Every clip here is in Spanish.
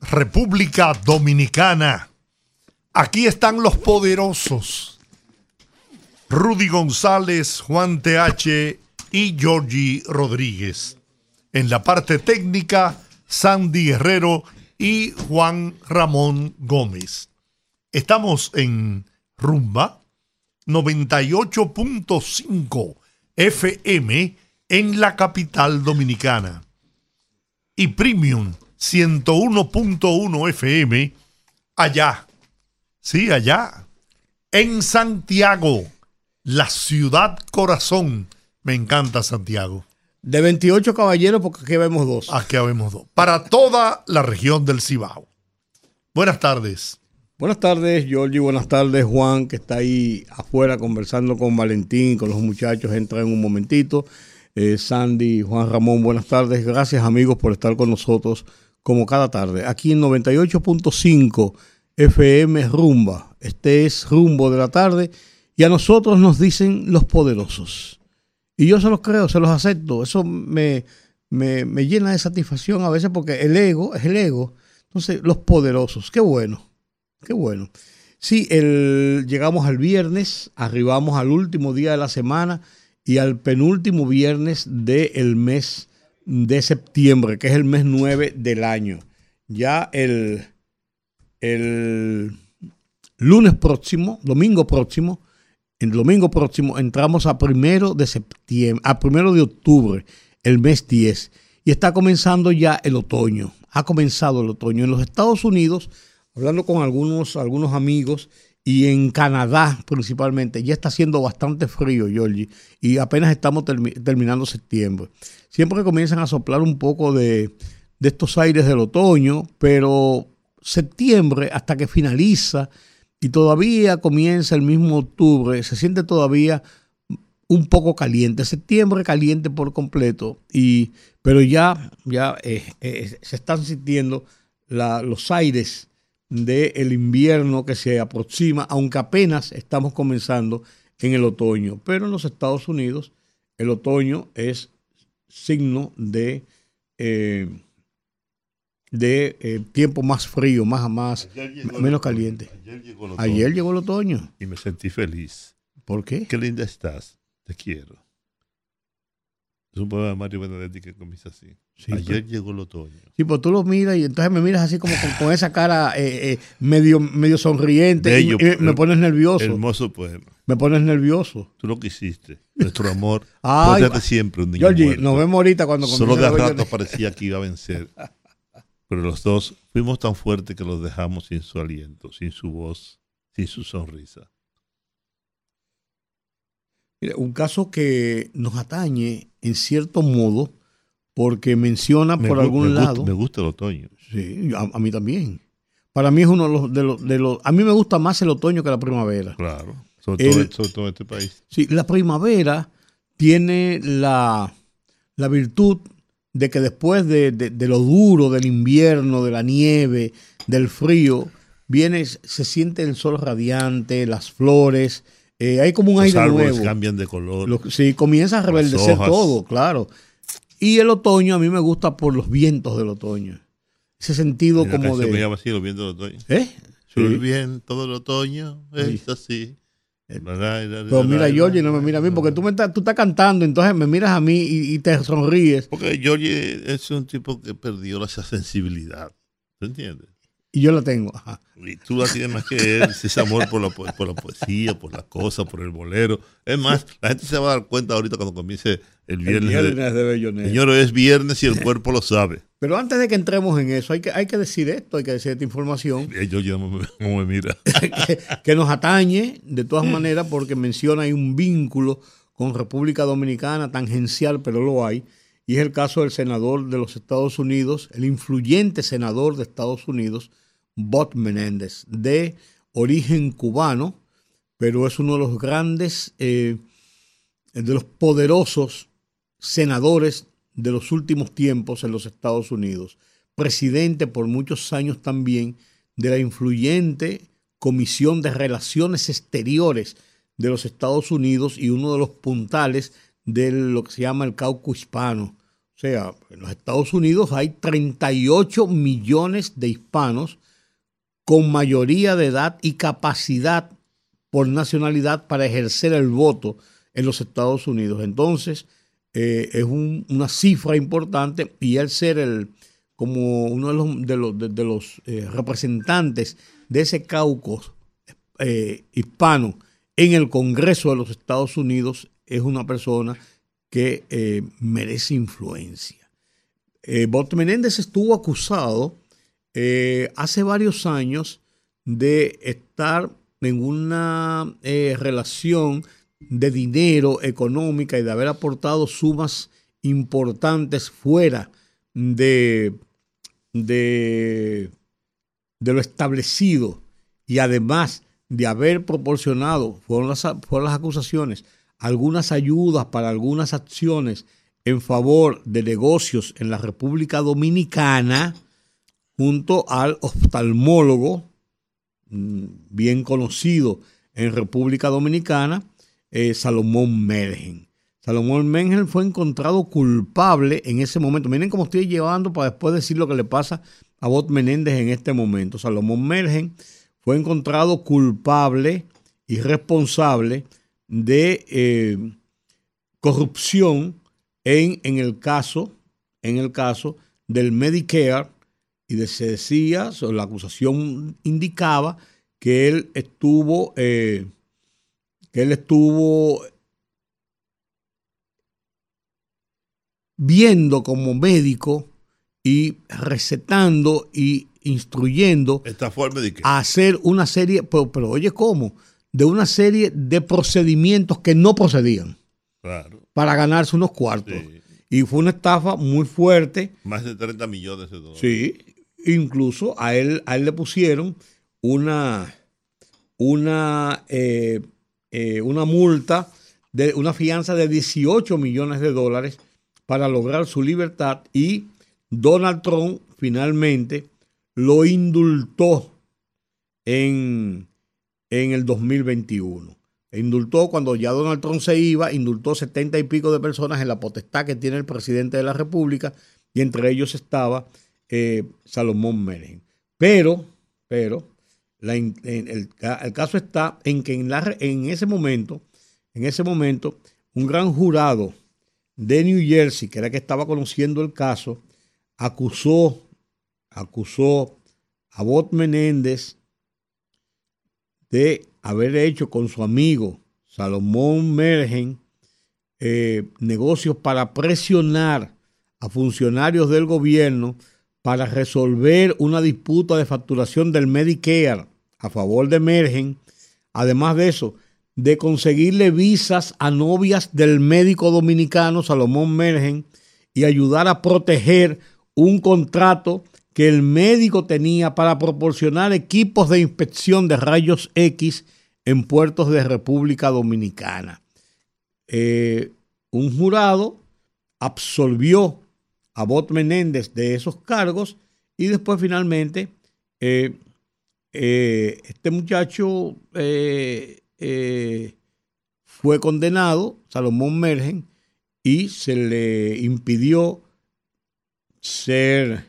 República Dominicana. Aquí están los poderosos. Rudy González, Juan TH y Georgie Rodríguez. En la parte técnica, Sandy Guerrero y Juan Ramón Gómez. Estamos en Rumba 98.5 FM en la capital dominicana y Premium 101.1 FM allá, sí, allá, en Santiago, la ciudad corazón. Me encanta Santiago. De 28 caballeros, porque aquí vemos dos. Aquí vemos dos. Para toda la región del Cibao. Buenas tardes. Buenas tardes, Georgie. Buenas tardes, Juan, que está ahí afuera conversando con Valentín, con los muchachos. Entra en un momentito. Eh, Sandy, Juan Ramón, buenas tardes. Gracias, amigos, por estar con nosotros como cada tarde. Aquí en 98.5 FM Rumba. Este es Rumbo de la tarde. Y a nosotros nos dicen los poderosos. Y yo se los creo, se los acepto. Eso me, me, llena de satisfacción a veces porque el ego es el ego. Entonces, los poderosos, qué bueno, qué bueno. Sí, llegamos al viernes, arribamos al último día de la semana y al penúltimo viernes del mes de septiembre, que es el mes 9 del año. Ya el, el lunes próximo, domingo próximo, el domingo próximo entramos a primero de septiembre, a primero de octubre, el mes 10, y está comenzando ya el otoño. Ha comenzado el otoño. En los Estados Unidos, hablando con algunos, algunos amigos, y en Canadá principalmente, ya está haciendo bastante frío, Georgie, y apenas estamos terminando septiembre. Siempre comienzan a soplar un poco de, de estos aires del otoño, pero septiembre, hasta que finaliza, y todavía comienza el mismo octubre, se siente todavía un poco caliente, septiembre caliente por completo, y, pero ya, ya eh, eh, se están sintiendo los aires del invierno que se aproxima, aunque apenas estamos comenzando en el otoño. Pero en los Estados Unidos el otoño es signo de... Eh, de eh, tiempo más frío, más, más menos caliente. Ayer llegó, el otoño. Y me sentí feliz. ¿Por qué? Qué linda estás. Te quiero. Es un poema de Mario Benedetti que comienza así. Ayer llegó el otoño. Sí, pues tú lo miras y entonces me miras así como con, esa cara eh, eh, medio, medio sonriente. y, me pones nervioso. Hermoso poema. Me pones nervioso. Tú lo quisiste. Nuestro amor. Ay, siempre un niño Georgie, nos vemos ahorita cuando Solo de rato parecía que iba a vencer. Pero los dos fuimos tan fuertes que los dejamos sin su aliento, sin su voz, sin su sonrisa. un caso que nos atañe en cierto modo porque menciona por algún lado. me gusta el otoño. Sí, a, mí también. Para mí es uno de los, de los, A mí me gusta más el otoño que la primavera. Claro, sobre, todo, en este país. Sí, la primavera tiene la, la virtud de que después de, lo duro del invierno, de la nieve, del frío, viene, se siente el sol radiante, las flores, eh, hay como un aire nuevo. cambian de color. sí, comienza a reverdecer todo, claro. Y el otoño a mí me gusta por los vientos del otoño. Ese sentido como de... me llama así, los vientos del otoño. ¿Eh? Sí. El viento del otoño es así. Pero mira Georgie, no me mira a mí, porque tú, me estás, tú estás cantando, entonces me miras a mí y, te sonríes. Porque Georgie es un tipo que perdió esa sensibilidad. ¿Te entiendes? Y yo la tengo. Y tú la tienes más que él, ese amor por la, por la poesía, por las cosas, por el bolero. Es más, la gente se va a dar cuenta ahorita cuando comience el viernes. El viernes de, de Señor, es viernes y el cuerpo lo sabe. Pero antes de que entremos en eso, hay que, hay que decir esto, hay que decir esta información. Yo ya me mira. que, nos atañe de todas maneras porque menciona hay un vínculo con República Dominicana, tangencial, pero lo hay. Y es el caso del senador de los Estados Unidos, el influyente senador de Estados Unidos, Bot Menéndez, de origen cubano, pero es uno de los grandes, eh, de los poderosos senadores de los últimos tiempos en los Estados Unidos, presidente por muchos años también de la influyente Comisión de Relaciones Exteriores de los Estados Unidos y uno de los puntales de lo que se llama el cauco hispano. O sea, en los Estados Unidos hay 38 millones de hispanos con mayoría de edad y capacidad por nacionalidad para ejercer el voto en los Estados Unidos. Entonces, eh, es una cifra importante y el ser el, como uno de los, de los, de, los eh, representantes de ese cauco eh, hispano en el Congreso de los Estados Unidos es una persona que eh, merece influencia. Eh, Bot Menéndez estuvo acusado eh, hace varios años de estar en una relación de dinero económica y de haber aportado sumas importantes fuera de, de, de lo establecido y además de haber proporcionado, fueron las, fueron las acusaciones, algunas ayudas para algunas acciones en favor de negocios en la República Dominicana, junto al oftalmólogo mm, bien conocido en República Dominicana, eh, Salomón Mergen. Salomón Mergen fue encontrado culpable en ese momento. Miren cómo estoy llevando para después decir lo que le pasa a Bot Menéndez en este momento. Salomón Mergen fue encontrado culpable y responsable de eh, corrupción en, en, el caso, en el caso del Medicare y se decía, la acusación indicaba que él estuvo, eh, que él estuvo viendo como médico y recetando y instruyendo a hacer una serie, pero, pero, oye, ¿cómo? De una serie de procedimientos que no procedían para ganarse unos cuartos. Y fue una estafa muy fuerte. Más de 30 millones de dólares. Sí, incluso a él, a él le pusieron una, una, eh, eh, una multa, de una fianza de 18 millones de dólares para lograr su libertad y Donald Trump finalmente lo indultó en, en el 2021. Indultó cuando ya Donald Trump se iba, indultó setenta y pico de personas en la potestad que tiene el presidente de la República y entre ellos estaba eh, Salomón Menem. Pero, pero, el, caso está en que en, en ese momento, en ese momento, un gran jurado de New Jersey, que era que estaba conociendo el caso, acusó acusó a Bot Menéndez de haber hecho con su amigo Salomón Mergen eh, negocios para presionar a funcionarios del gobierno para resolver una disputa de facturación del Medicare a favor de Mergen. Además de eso, de conseguirle visas a novias del médico dominicano Salomón Mergen y ayudar a proteger un contrato que el médico tenía para proporcionar equipos de inspección de rayos X en puertos de República Dominicana. Eh, un jurado absolvió a Bot Menéndez de esos cargos y después finalmente eh, eh, este muchacho fue condenado, Salomón Mergen, y se le impidió ser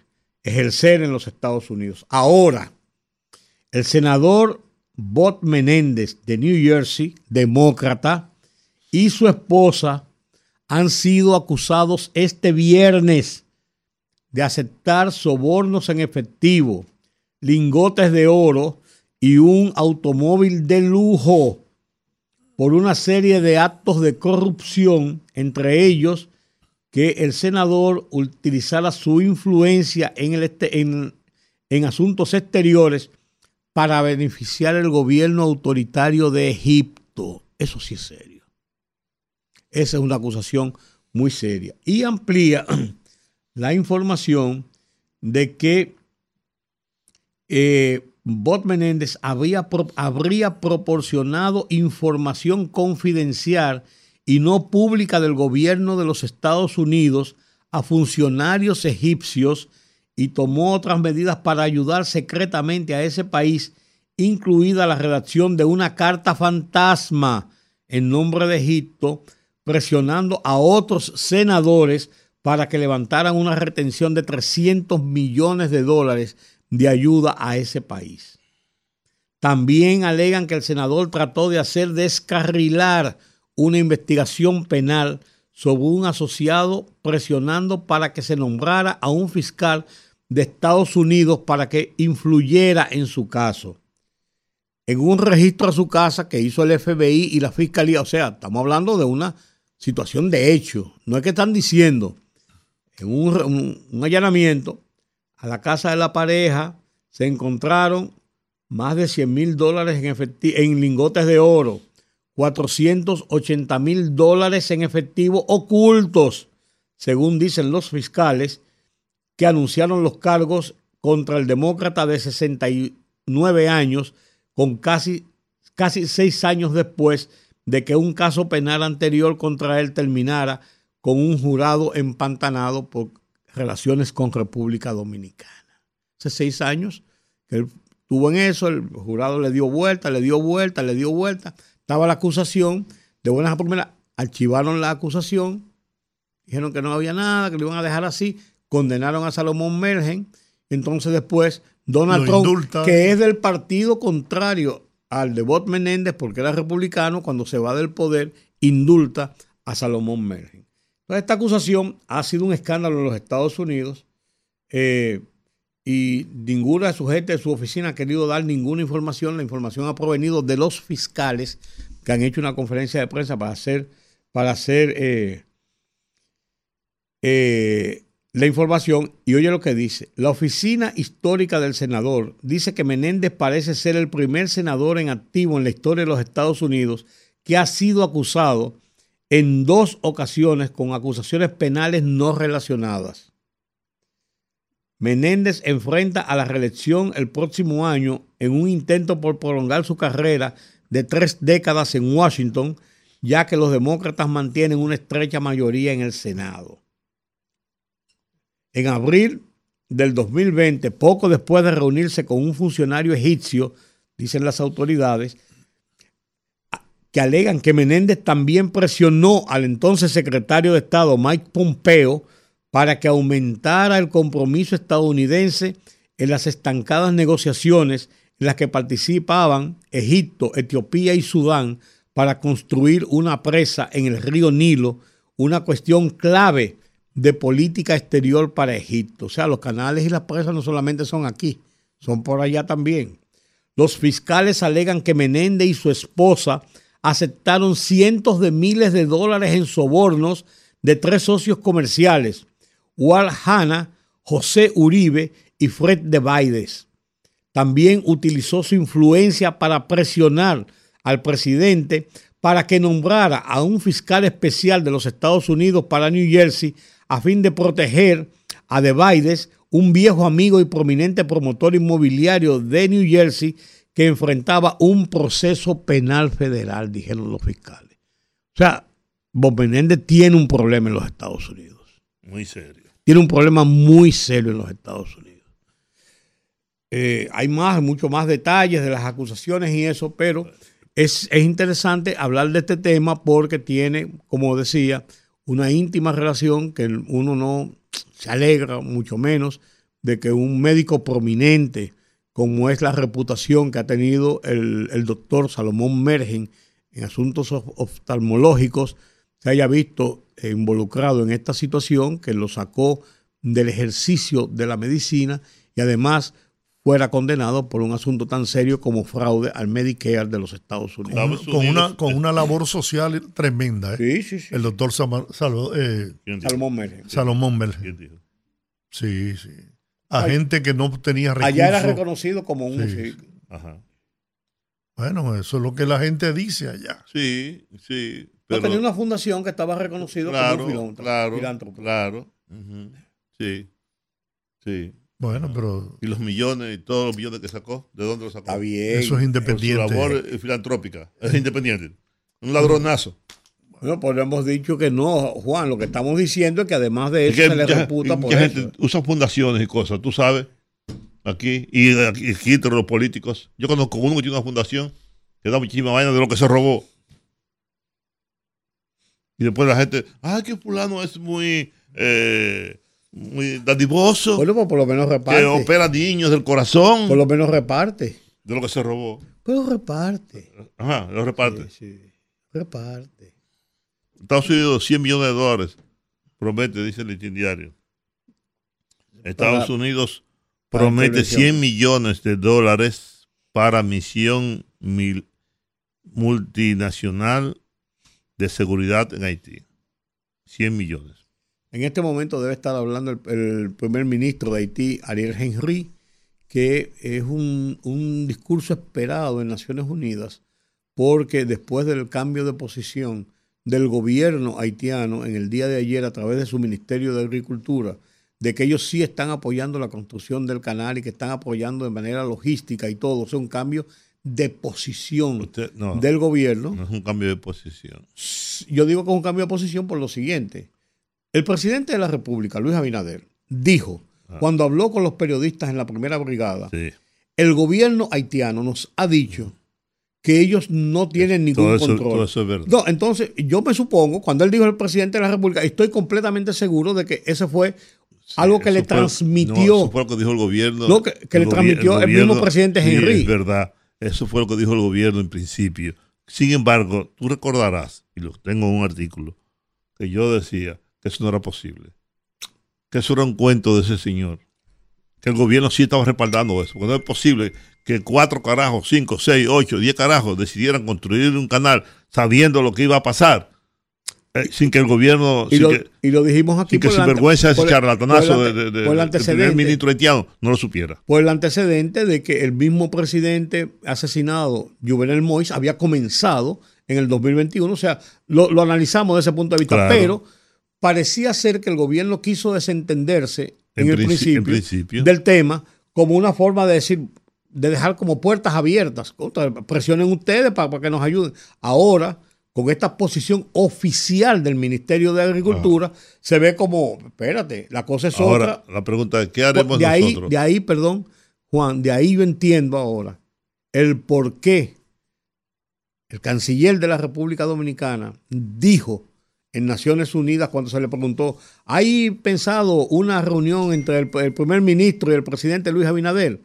ejercer en los Estados Unidos. Ahora, el senador Bob Menéndez de New Jersey, demócrata, y su esposa han sido acusados este viernes de aceptar sobornos en efectivo, lingotes de oro y un automóvil de lujo por una serie de actos de corrupción, entre ellos que el senador utilizara su influencia en, el este, en, asuntos exteriores para beneficiar el gobierno autoritario de Egipto. Eso sí es serio. Esa es una acusación muy seria. Y amplía la información de que eh, Bot Menéndez habría, habría proporcionado información confidencial y no pública del gobierno de los Estados Unidos a funcionarios egipcios y tomó otras medidas para ayudar secretamente a ese país, incluida la redacción de una carta fantasma en nombre de Egipto, presionando a otros senadores para que levantaran una retención de 300 millones de dólares de ayuda a ese país. También alegan que el senador trató de hacer descarrilar una investigación penal sobre un asociado presionando para que se nombrara a un fiscal de Estados Unidos para que influyera en su caso. En un registro a su casa que hizo el FBI y la fiscalía, o sea, estamos hablando de una situación de hecho, no es que están diciendo, en un, allanamiento a la casa de la pareja se encontraron más de 100 mil dólares en, en lingotes de oro, 480 mil dólares en efectivo ocultos, según dicen los fiscales que anunciaron los cargos contra el demócrata de 69 años, con casi, casi seis años después de que un caso penal anterior contra él terminara con un jurado empantanado por relaciones con República Dominicana. Hace seis años que él estuvo en eso, el jurado le dio vuelta, le dio vuelta, le dio vuelta estaba la acusación, de buenas a primeras, archivaron la acusación, dijeron que no había nada, que lo iban a dejar así, condenaron a Salomón Mergen, entonces después Donald Trump, que es del partido contrario al de Bot Menéndez, porque era republicano, cuando se va del poder, indulta a Salomón Mergen. Entonces, esta acusación ha sido un escándalo en los Estados Unidos eh, y ninguna de su gente de su oficina ha querido dar ninguna información. La información ha provenido de los fiscales que han hecho una conferencia de prensa para hacer, para hacer eh, eh, la información. Y oye lo que dice. La oficina histórica del senador dice que Menéndez parece ser el primer senador en activo en la historia de los Estados Unidos que ha sido acusado en dos ocasiones con acusaciones penales no relacionadas. Menéndez enfrenta a la reelección el próximo año en un intento por prolongar su carrera de tres décadas en Washington, ya que los demócratas mantienen una estrecha mayoría en el Senado. En abril del 2020, poco después de reunirse con un funcionario egipcio, dicen las autoridades, que alegan que Menéndez también presionó al entonces secretario de Estado Mike Pompeo para que aumentara el compromiso estadounidense en las estancadas negociaciones en las que participaban Egipto, Etiopía y Sudán para construir una presa en el río Nilo, una cuestión clave de política exterior para Egipto. O sea, los canales y las presas no solamente son aquí, son por allá también. Los fiscales alegan que Menéndez y su esposa aceptaron cientos de miles de dólares en sobornos de tres socios comerciales, Wal Hanna, José Uribe y Fred de Baides. También utilizó su influencia para presionar al presidente para que nombrara a un fiscal especial de los Estados Unidos para New Jersey a fin de proteger a De Baides, un viejo amigo y prominente promotor inmobiliario de New Jersey que enfrentaba un proceso penal federal, dijeron los fiscales. O sea, Bob Menéndez tiene un problema en los Estados Unidos. Muy serio tiene un problema muy serio en los Estados Unidos. Eh, hay más, mucho más detalles de las acusaciones y eso, pero es, es interesante hablar de este tema porque tiene, como decía, una íntima relación que uno no se alegra, mucho menos, de que un médico prominente, como es la reputación que ha tenido el, el doctor Salomón Mergen en asuntos oftalmológicos, se haya visto involucrado en esta situación, que lo sacó del ejercicio de la medicina y además fuera condenado por un asunto tan serio como fraude al Medicare de los Estados Unidos. Con, una, con una labor social tremenda. ¿eh? Sí, sí, sí. El doctor eh, Salomón Mergen. Salomón. Sí, sí. A gente que no tenía recursos. Allá era reconocido como un... Sí. Ajá. Bueno, eso es lo que la gente dice allá. Sí, sí tenía una fundación que estaba reconocido como un Claro, claro. Sí, sí. Bueno, pero Y los millones, y todos los millones que sacó, ¿de dónde los sacó? Está bien. eso es Por su independiente. labor filantrópica. Es independiente. Un ladronazo. Bueno, pues le hemos dicho que no, Juan. Lo que estamos diciendo es que además de Es eso que se le ya- reputa por ya eso. gente usa fundaciones y cosas, tú sabes, aquí, y aquí, aquí entre los políticos. Yo conozco uno que tiene una fundación que da muchísima vaina de lo que se robó. Y después la gente, ah, que fulano es muy, eh, muy dadivoso, Bueno, pues por lo menos que reparte. opera niños del corazón, Por lo menos reparte. de lo que se robó. Pero reparte. Ajá, lo reparte. Sí, sí. Reparte. Estados Unidos, 100 millones de dólares, promete, dice el diario. Estados Para- Unidos promete intervención. 100 millones de dólares para misión mil- multinacional de seguridad en Haití. 100 millones. En este momento debe estar hablando el, primer ministro de Haití, Ariel Henry, que es un, un discurso esperado en Naciones Unidas, porque después del cambio de posición del gobierno haitiano en el día de ayer a través de su Ministerio de Agricultura, de que ellos sí están apoyando la construcción del canal y que están apoyando de manera logística y todo, o sea, un cambio de posición Usted, no, del gobierno no es un cambio de posición. yo digo que es un cambio de posición por lo siguiente. El presidente de la República, Luis Abinader, dijo, cuando habló con los periodistas en la primera brigada, Sí. el gobierno haitiano nos ha dicho que ellos no tienen ningún Todo eso, control. todo eso es verdad. No, entonces yo me supongo, cuando él dijo el presidente de la República, estoy completamente seguro de que ese fue algo que le fue- transmitió. no, eso fue lo que dijo el gobierno. No, que- que le transmitió el mismo presidente sí, Henry. es verdad. Eso fue lo que dijo el gobierno en principio. Sin embargo, tú recordarás, y lo tengo en un artículo, que yo decía que eso no era posible. Que eso era un cuento de ese señor. Que el gobierno sí estaba respaldando eso. Porque no es posible que cuatro carajos, cinco, seis, ocho, diez carajos decidieran construir un canal sabiendo lo que iba a pasar. Eh, sin que el gobierno. y, sin lo, que- y lo dijimos aquí sin que por sinvergüenza ese charlatanazo por el de, del primer ministro haitiano no lo supiera. por el antecedente de que el mismo presidente asesinado, Juvenel Moïse, había comenzado en el 2021. O sea, lo, lo analizamos desde ese punto de vista. Claro. Pero parecía ser que el gobierno quiso desentenderse en, En el princi- principio, en principio. del tema como una forma de decir, de dejar como puertas abiertas. Presionen ustedes para, para que nos ayuden. Ahora, con esta posición oficial del Ministerio de Agricultura, se ve como, espérate, la cosa es Ahora, otra. la pregunta es: ¿qué haremos De ahí, nosotros? de ahí, perdón, Juan, de ahí yo entiendo ahora el por qué el canciller de la República Dominicana dijo en Naciones Unidas cuando se le preguntó, ¿hay pensado una reunión entre el, el primer ministro y el presidente Luis Abinader?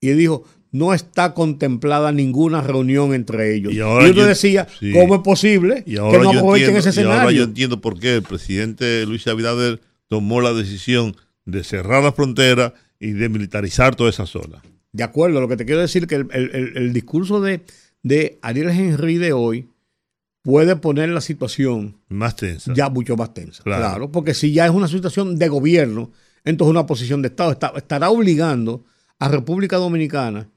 Y él dijo, no está contemplada ninguna reunión entre ellos. Y Y, ahora uno yo- decía, sí. ¿cómo es posible Y que no aprovechen entiendo, ese y ahora yo escenario? entiendo por qué el presidente Luis Abinader tomó la decisión de cerrar la frontera y de militarizar toda esa zona. De acuerdo, lo que te quiero decir que el, el- el- el discurso de, de Ariel Henry de hoy puede poner la situación Más tensa. ya mucho más tensa. Claro. Claro. porque si ya es una situación de gobierno, entonces una posición de Estado está- estará obligando a República Dominicana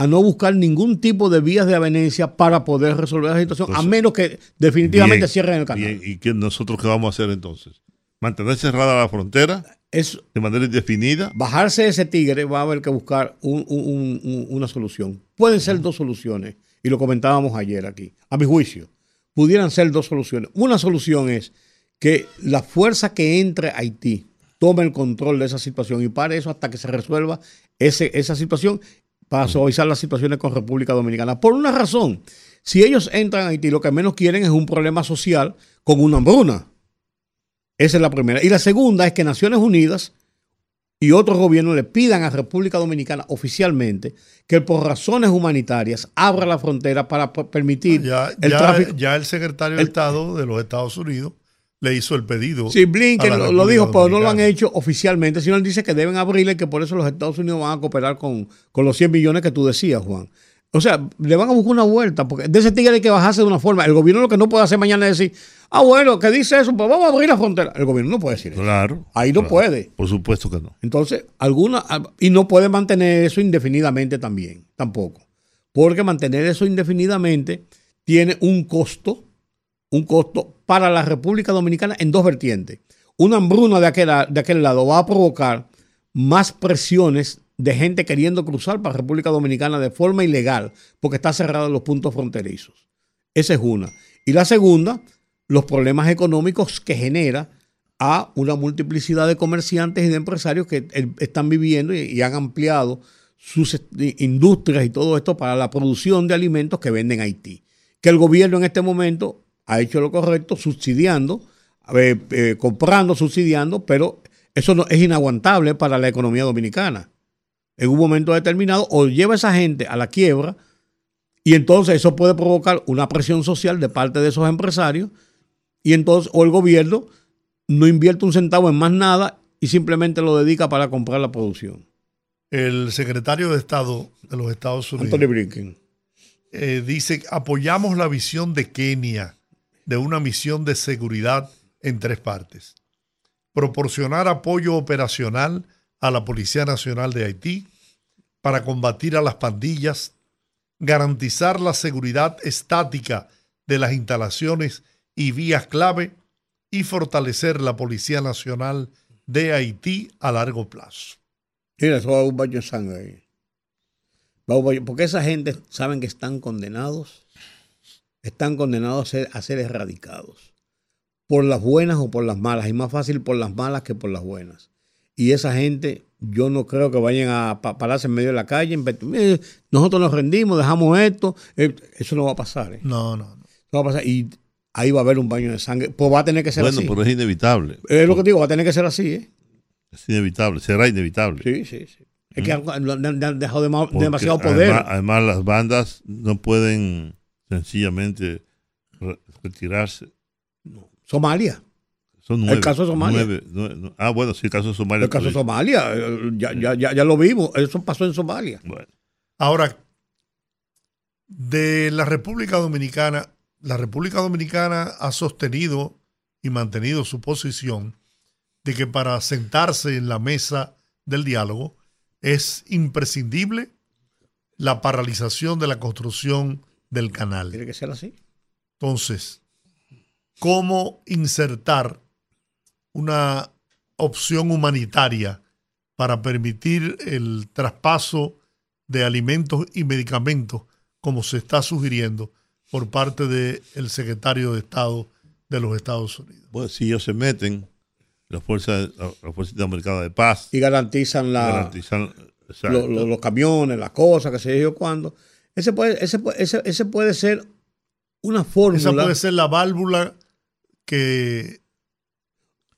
a no buscar ningún tipo de vías de avenencia para poder resolver la situación, a menos que definitivamente Bien, cierren el canal. bien. ¿Y qué nosotros qué vamos a hacer entonces? ¿Mantener cerrada la frontera Es de manera indefinida? bajarse ese tigre, va a haber que buscar un- un- un- un- una solución. Pueden ser dos soluciones, y lo comentábamos ayer aquí, a mi juicio. Pudieran ser dos soluciones. Una solución es que la fuerza que entre a Haití tome el control de esa situación y para eso hasta que se resuelva ese, esa situación para suavizar las situaciones con República Dominicana. Por una razón, si ellos entran a Haití, lo que menos quieren es un problema social con una hambruna. Esa es la primera. Y la segunda es que Naciones Unidas y otros gobiernos le pidan a República Dominicana oficialmente que por razones humanitarias abra la frontera para permitir Ya, el ya- tráfico. ya el secretario de Estado de los Estados Unidos le hizo el pedido. Sí, Blinken lo, lo dijo, pero no lo han hecho oficialmente, sino él dice que deben abrirle y que por eso los Estados Unidos van a cooperar con, con los 100 millones que tú decías, Juan. O sea, le van a buscar una vuelta, porque de ese tigre hay que bajarse de una forma. El gobierno lo que no puede hacer mañana es decir, ah, bueno, ¿qué dice eso? Pues vamos a abrir la frontera. El gobierno no puede decir eso. Claro. Ahí no claro. puede. Por supuesto que no. Entonces, alguna, y no puede mantener eso indefinidamente también, tampoco. Porque mantener eso indefinidamente tiene un costo, un costo para la República Dominicana en dos vertientes. Una hambruna de aquel, de aquel lado va a provocar más presiones de gente queriendo cruzar para República Dominicana de forma ilegal, porque está cerrado los puntos fronterizos. Esa es una. Y la segunda, los problemas económicos que genera a una multiplicidad de comerciantes y de empresarios que eh, están viviendo y, han ampliado sus industrias y todo esto para la producción de alimentos que venden Haití. Que el gobierno en este momento ha hecho lo correcto subsidiando, eh, eh, comprando, subsidiando, pero eso no, es inaguantable para la economía dominicana. En un momento determinado, o lleva a esa gente a la quiebra, y entonces eso puede provocar una presión social de parte de esos empresarios, y entonces, o el gobierno no invierte un centavo en más nada y simplemente lo dedica para comprar la producción. El secretario de Estado de los Estados Unidos, Anthony Blinken, eh, dice, apoyamos la visión de Kenia de una misión de seguridad en tres partes. Proporcionar apoyo operacional a la Policía Nacional de Haití para combatir a las pandillas, garantizar la seguridad estática de las instalaciones y vías clave y fortalecer la Policía Nacional de Haití a largo plazo. Mira, eso va a un baño de sangre ahí. Porque esa gente saben que están condenados, están condenados a ser, a ser erradicados. Por las buenas o por las malas. Y más fácil por las malas que por las buenas. Y esa gente, yo no creo que vayan a pararse en medio de la calle. Nosotros nos rendimos, dejamos esto. Eh, eso no va a pasar. ¿eh? No, no, no. No va a pasar. Y ahí va a haber un baño de sangre. Pues va a tener que ser así. Bueno, pero es inevitable. Es lo que digo, va a tener que ser así, ¿eh? Es inevitable, será inevitable. Sí, sí, sí. Es que han, dejado demasiado poder. Además, las bandas no pueden sencillamente retirarse. Somalia. Son nueve, el caso de Somalia. ah, bueno, sí, el caso de Somalia. El caso de Somalia, ya, ya, ya, ya, lo vimos, eso pasó en Somalia. Bueno. Ahora, de la República Dominicana, la República Dominicana ha sostenido y mantenido su posición de que para sentarse en la mesa del diálogo es imprescindible la paralización de la construcción del canal. Tiene que ser así. Entonces, ¿cómo insertar una opción humanitaria para permitir el traspaso de alimentos y medicamentos como se está sugiriendo por parte del secretario de Estado de los Estados Unidos. Bueno, si ellos se meten, las fuerzas, las fuerzas americanas de paz. Y garantizan, la, los camiones, las cosas, que sé yo cuándo. Ese puede, ese, ese, ese puede ser una fórmula. Esa puede ser la válvula que.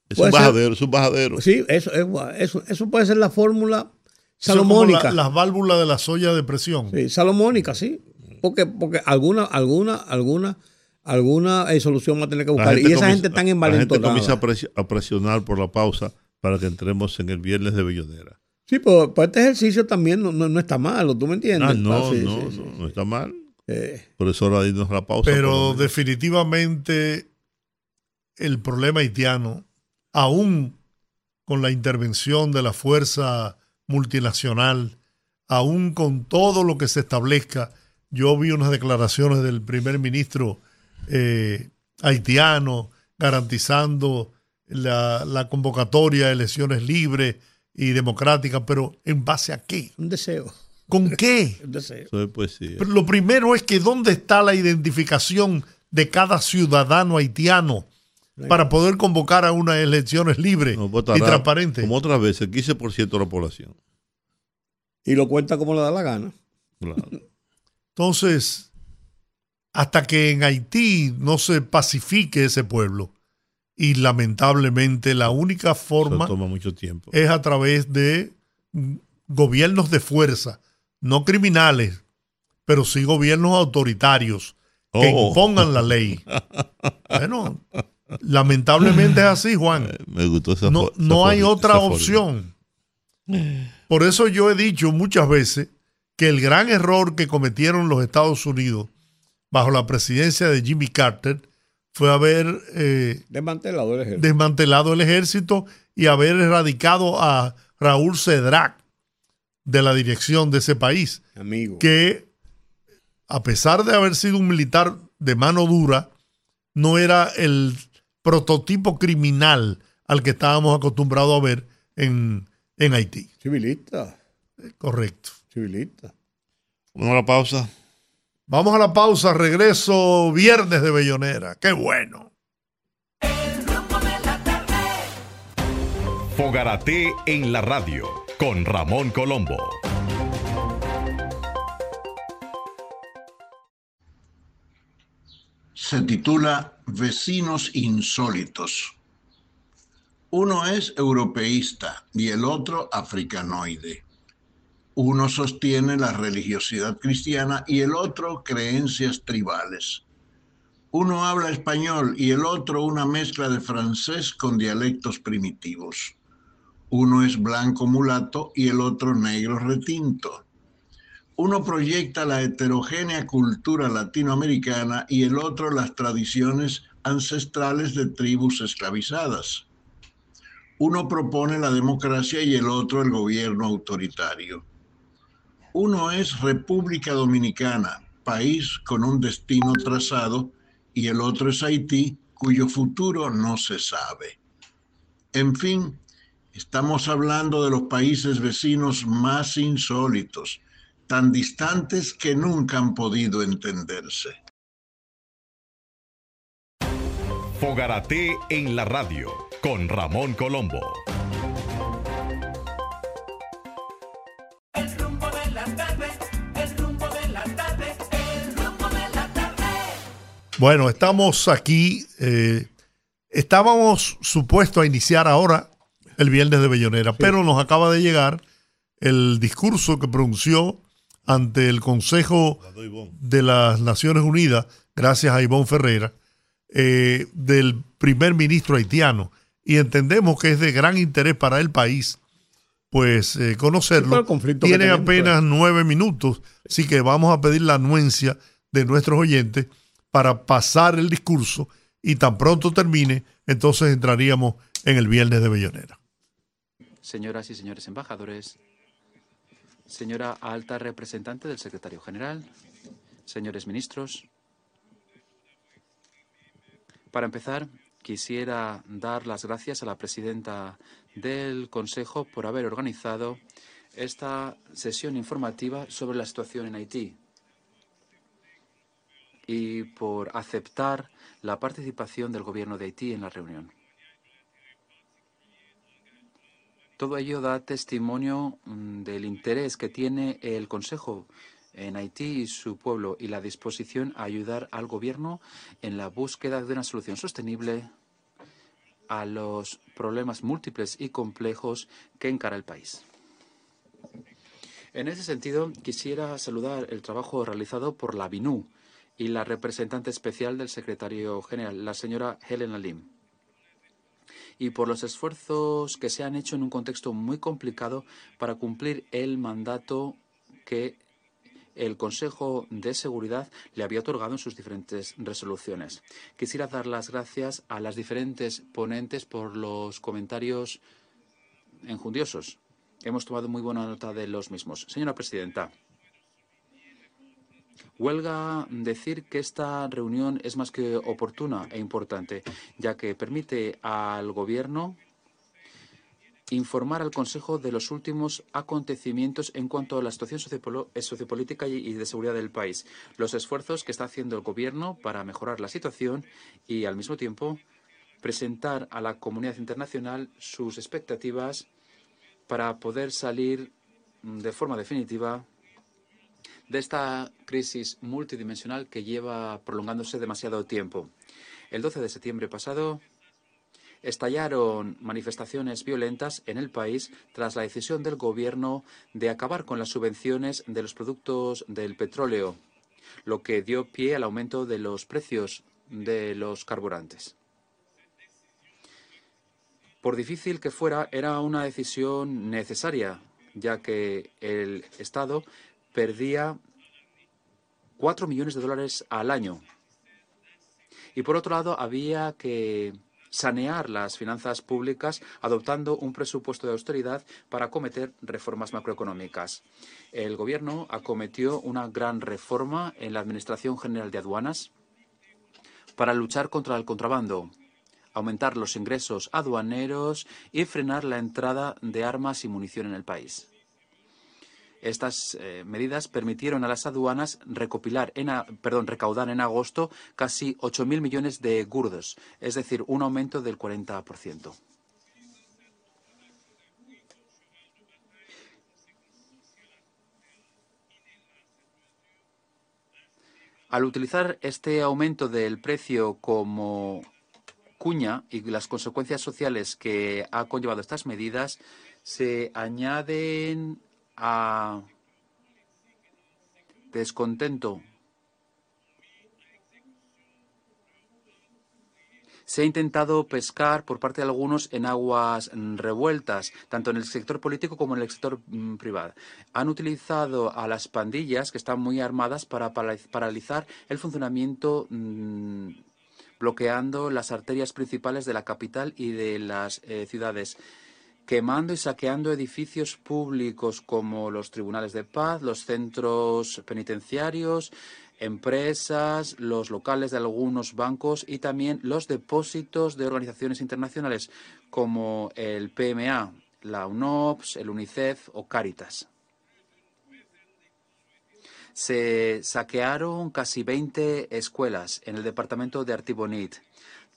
Es un bajadero, es un bajadero. Sí, eso, eso, eso puede ser la fórmula salomónica. las válvulas de la soya de presión. Sí, salomónica, sí porque, porque alguna, alguna, alguna, alguna eh, solución va a tener que buscar. Y esa gente está en La gente comienza a, presionar por la pausa para que entremos en el viernes de Bellonera. Sí, pues, pues, este ejercicio también no, no, está malo, ¿tú me entiendes? Ah, no, no, no, está mal. Eh. Por eso ahora a la pausa. Pero definitivamente el problema haitiano, aún con la intervención de la fuerza multinacional, aún con todo lo que se establezca yo vi unas declaraciones del primer ministro eh, haitiano garantizando la, convocatoria de elecciones libres y democráticas, pero ¿en base a qué? Un deseo. ¿Con qué? Un deseo. lo primero es que ¿dónde está la identificación de cada ciudadano haitiano? para poder convocar a unas elecciones libres y transparentes. Como otras veces, el 15% de la población. Y lo cuenta como le da la gana. Claro. Entonces, hasta que en Haití no se pacifique ese pueblo, y lamentablemente la única forma toma mucho tiempo. es a través de gobiernos de fuerza, no criminales, pero sí gobiernos autoritarios que oh. impongan la ley. bueno, lamentablemente es así, Juan. Me gustó esa No, no hay otra opción. Por eso yo he dicho muchas veces que el gran error que cometieron los Estados Unidos bajo la presidencia de Jimmy Carter fue haber eh, desmantelado, el ejército. desmantelado el ejército y haber erradicado a Raúl Cedrak de la dirección de ese país. Amigo. Que a pesar de haber sido un militar de mano dura, no era el prototipo criminal al que estábamos acostumbrados a ver en, en Haití. Civilista. Correcto. Civilista. Vamos a la pausa. Vamos a la pausa, regreso viernes de Bellonera. Qué bueno. Fogarate en la radio con Ramón Colombo. Se titula Vecinos Insólitos. Uno es europeísta y el otro africanoide. Uno sostiene la religiosidad cristiana y el otro creencias tribales. Uno habla español y el otro una mezcla de francés con dialectos primitivos. Uno es blanco mulato y el otro negro retinto. Uno proyecta la heterogénea cultura latinoamericana y el otro las tradiciones ancestrales de tribus esclavizadas. Uno propone la democracia y el otro el gobierno autoritario. Uno es República Dominicana, país con un destino trazado, y el otro es Haití, cuyo futuro no se sabe. En fin, estamos hablando de los países vecinos más insólitos, tan distantes que nunca han podido entenderse. Fogarate en la radio con Ramón Colombo. Bueno, estamos aquí. eh, estábamos supuestos a iniciar ahora el viernes de Bellonera, pero nos acaba de llegar el discurso que pronunció ante el Consejo de las Naciones Unidas, gracias a Ivonne Ferreira, eh, del primer ministro haitiano. Y entendemos que es de gran interés para el país, pues eh, conocerlo. Tiene apenas nueve minutos, así que vamos a pedir la anuencia de nuestros oyentes para pasar el discurso y tan pronto termine, entonces entraríamos en el viernes de Bellonera. Señoras y señores embajadores, señora alta representante del secretario general, señores ministros, para empezar, quisiera dar las gracias a la presidenta del Consejo por haber organizado esta sesión informativa sobre la situación en Haití y por aceptar la participación del Gobierno de Haití en la reunión. Todo ello da testimonio mm, del interés que tiene el Consejo en Haití y su pueblo y la disposición a ayudar al Gobierno en la búsqueda de una solución sostenible a los problemas múltiples y complejos que encara el país. En ese sentido, quisiera saludar el trabajo realizado por la BINU y la representante especial del secretario general, la señora Helena Lim y por los esfuerzos que se han hecho en un contexto muy complicado para cumplir el mandato que el Consejo de Seguridad le había otorgado en sus diferentes resoluciones. Quisiera dar las gracias a las diferentes ponentes por los comentarios enjundiosos. Hemos tomado muy buena nota de los mismos. Señora Presidenta, Huelga decir que esta reunión es más que oportuna e importante, ya que permite al Gobierno informar al Consejo de los últimos acontecimientos en cuanto a la situación eh, sociopolítica y y de seguridad del país, los esfuerzos que está haciendo el Gobierno para mejorar la situación y, al mismo tiempo, presentar a la comunidad internacional sus expectativas para poder salir mm, de forma definitiva de esta crisis multidimensional que lleva prolongándose demasiado tiempo. El 12 de septiembre pasado estallaron manifestaciones violentas en el país tras la decisión del Gobierno de acabar con las subvenciones de los productos del petróleo, lo que dio pie al aumento de los precios de los carburantes. Por difícil que fuera, era una decisión necesaria, ya que el Estado perdía 4 millones de dólares al año. Y por otro lado, había que sanear las finanzas públicas adoptando un presupuesto de austeridad para acometer reformas macroeconómicas. El Gobierno acometió una gran reforma en la Administración General de Aduanas para luchar contra el contrabando, aumentar los ingresos aduaneros y frenar la entrada de armas y munición en el país. Estas eh, medidas permitieron a las aduanas recopilar en perdón, recaudar en agosto casi 8.000 millones de gurdos, es decir, un aumento del 40%. Al utilizar este aumento del precio como cuña y las consecuencias sociales que ha conllevado estas medidas, se añaden descontento. Se ha intentado pescar por parte de algunos en aguas revueltas, tanto en el sector político como en el sector mm, privado. Han utilizado a las pandillas, que están muy armadas, para paralizar el funcionamiento mm, bloqueando las arterias principales de la capital y de las eh, ciudades quemando y saqueando edificios públicos como los tribunales de paz, los centros penitenciarios, empresas, los locales de algunos bancos y también los depósitos de organizaciones internacionales como el PMA, la UNOPS, el UNICEF o Caritas. Se saquearon casi 20 escuelas en el departamento de Artibonite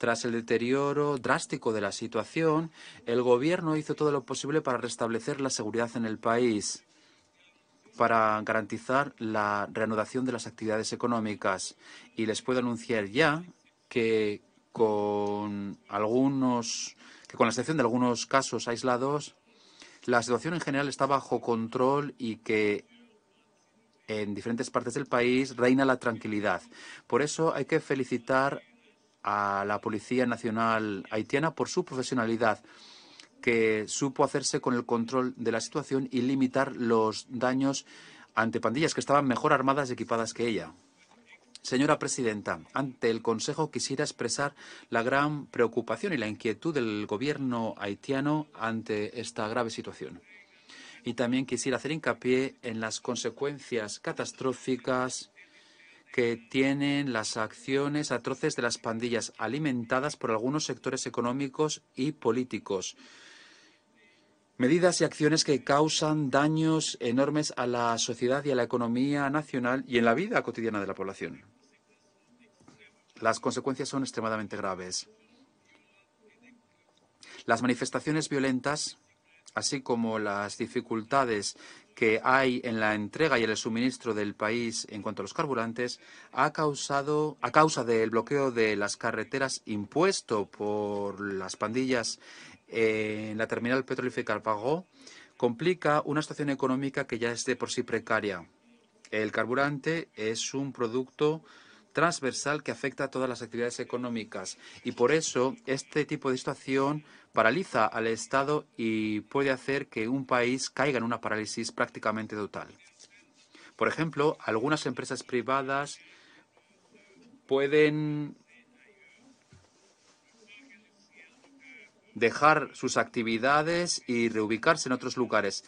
tras el deterioro drástico de la situación, el Gobierno hizo todo lo posible para restablecer la seguridad en el país, para garantizar la reanudación de las actividades económicas. Y les puedo anunciar ya que con algunos, que con la excepción de algunos casos aislados, la situación en general está bajo control y que en diferentes partes del país reina la tranquilidad. Por eso hay que felicitar a la Policía Nacional haitiana por su profesionalidad, que supo hacerse con el control de la situación y limitar los daños ante pandillas que estaban mejor armadas y equipadas que ella. Señora Presidenta, ante el Consejo quisiera expresar la gran preocupación y la inquietud del Gobierno haitiano ante esta grave situación. Y también quisiera hacer hincapié en las consecuencias catastróficas que tienen las acciones atroces de las pandillas alimentadas por algunos sectores económicos y políticos. Medidas y acciones que causan daños enormes a la sociedad y a la economía nacional y en la vida cotidiana de la población. Las consecuencias son extremadamente graves. Las manifestaciones violentas, así como las dificultades que hay en la entrega y en el suministro del país en cuanto a los carburantes ha causado, a causa del bloqueo de las carreteras impuesto por las pandillas en la terminal petrolífera Pagó, complica una situación económica que ya es de por sí precaria. El carburante es un producto transversal que afecta a todas las actividades económicas y por eso este tipo de situación paraliza al Estado y puede hacer que un país caiga en una parálisis prácticamente total. Por ejemplo, algunas empresas privadas pueden dejar sus actividades y reubicarse en otros lugares.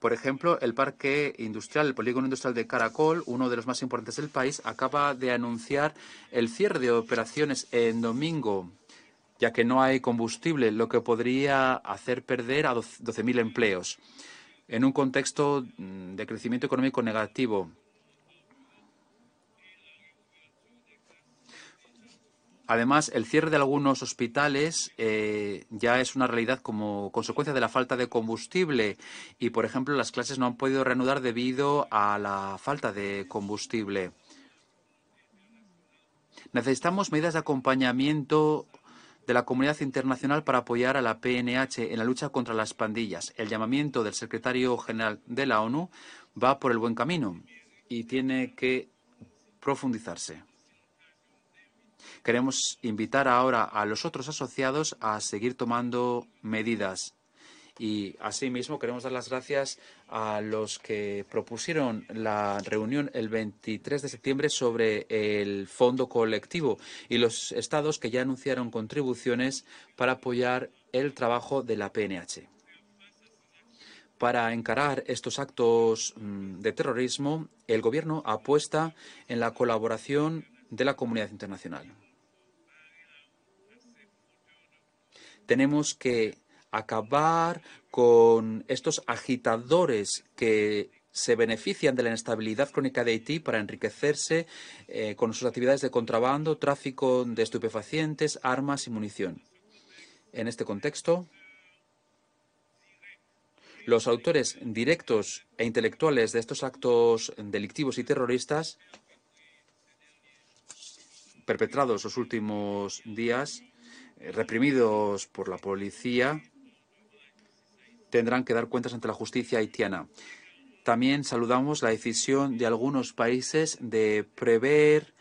Por ejemplo, el parque industrial, el polígono industrial de Caracol, uno de los más importantes del país, acaba de anunciar el cierre de operaciones en domingo ya que no hay combustible, lo que podría hacer perder a 12.000 empleos. En un contexto mm, de crecimiento económico negativo, Además, el cierre de algunos hospitales eh, ya es una realidad como consecuencia de la falta de combustible y, por ejemplo, las clases no han podido reanudar debido a la falta de combustible. Necesitamos medidas de acompañamiento de la comunidad internacional para apoyar a la PNH en la lucha contra las pandillas. El llamamiento del secretario general de la ONU va por el buen camino y tiene que profundizarse. Queremos invitar ahora a los otros asociados a seguir tomando medidas y asimismo queremos dar las gracias a los que propusieron la reunión el 23 de septiembre sobre el fondo colectivo y los estados que ya anunciaron contribuciones para apoyar el trabajo de la PNH. Para encarar estos actos mm, de terrorismo, el Gobierno apuesta en la colaboración de la comunidad internacional. Tenemos que acabar con estos agitadores que se benefician de la inestabilidad crónica de Haití para enriquecerse eh, con sus actividades de contrabando, tráfico de estupefacientes, armas y munición. En este contexto, los autores directos e intelectuales de estos actos delictivos y terroristas perpetrados los últimos días, eh, reprimidos por la policía, tendrán que dar cuentas ante la justicia haitiana. También saludamos la decisión de algunos países de prever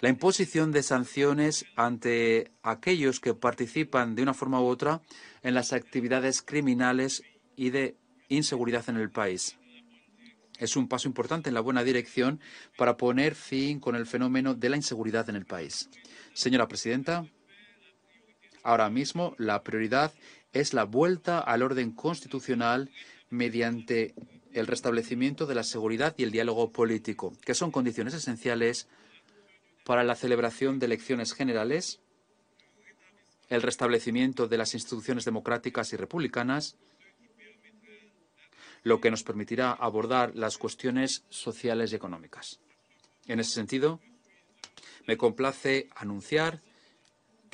la imposición de sanciones ante aquellos que participan de una forma u otra en las actividades criminales y de inseguridad en el país. Es un paso importante en la buena dirección para poner fin con el fenómeno de la inseguridad en el país. Señora Presidenta, ahora mismo la prioridad es la vuelta al orden constitucional mediante el restablecimiento de la seguridad y el diálogo político, que son condiciones esenciales para la celebración de elecciones generales, el restablecimiento de las instituciones democráticas y republicanas, lo que nos permitirá abordar las cuestiones sociales y económicas. En ese sentido, me complace anunciar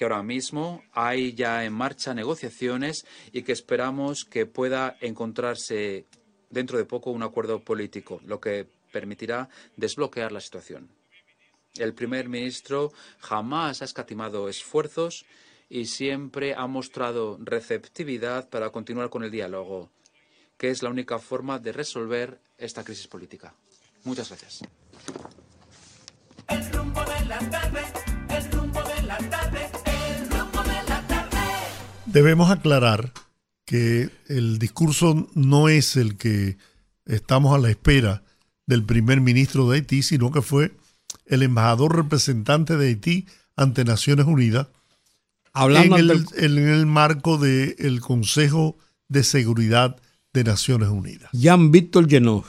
que ahora mismo hay ya en marcha negociaciones y que esperamos que pueda encontrarse dentro de poco un acuerdo político, lo que permitirá desbloquear la situación. El primer ministro jamás ha escatimado esfuerzos y siempre ha mostrado receptividad para continuar con el diálogo que es la única forma de resolver esta crisis política. Muchas gracias. El rumbo de la tarde, Debemos aclarar que el discurso no es el que estamos a la espera del primer ministro de Haití, sino que fue el embajador representante de Haití ante Naciones Unidas Hablando en el, en marco del Consejo de Seguridad de Naciones Unidas. Jean Víctor Genov.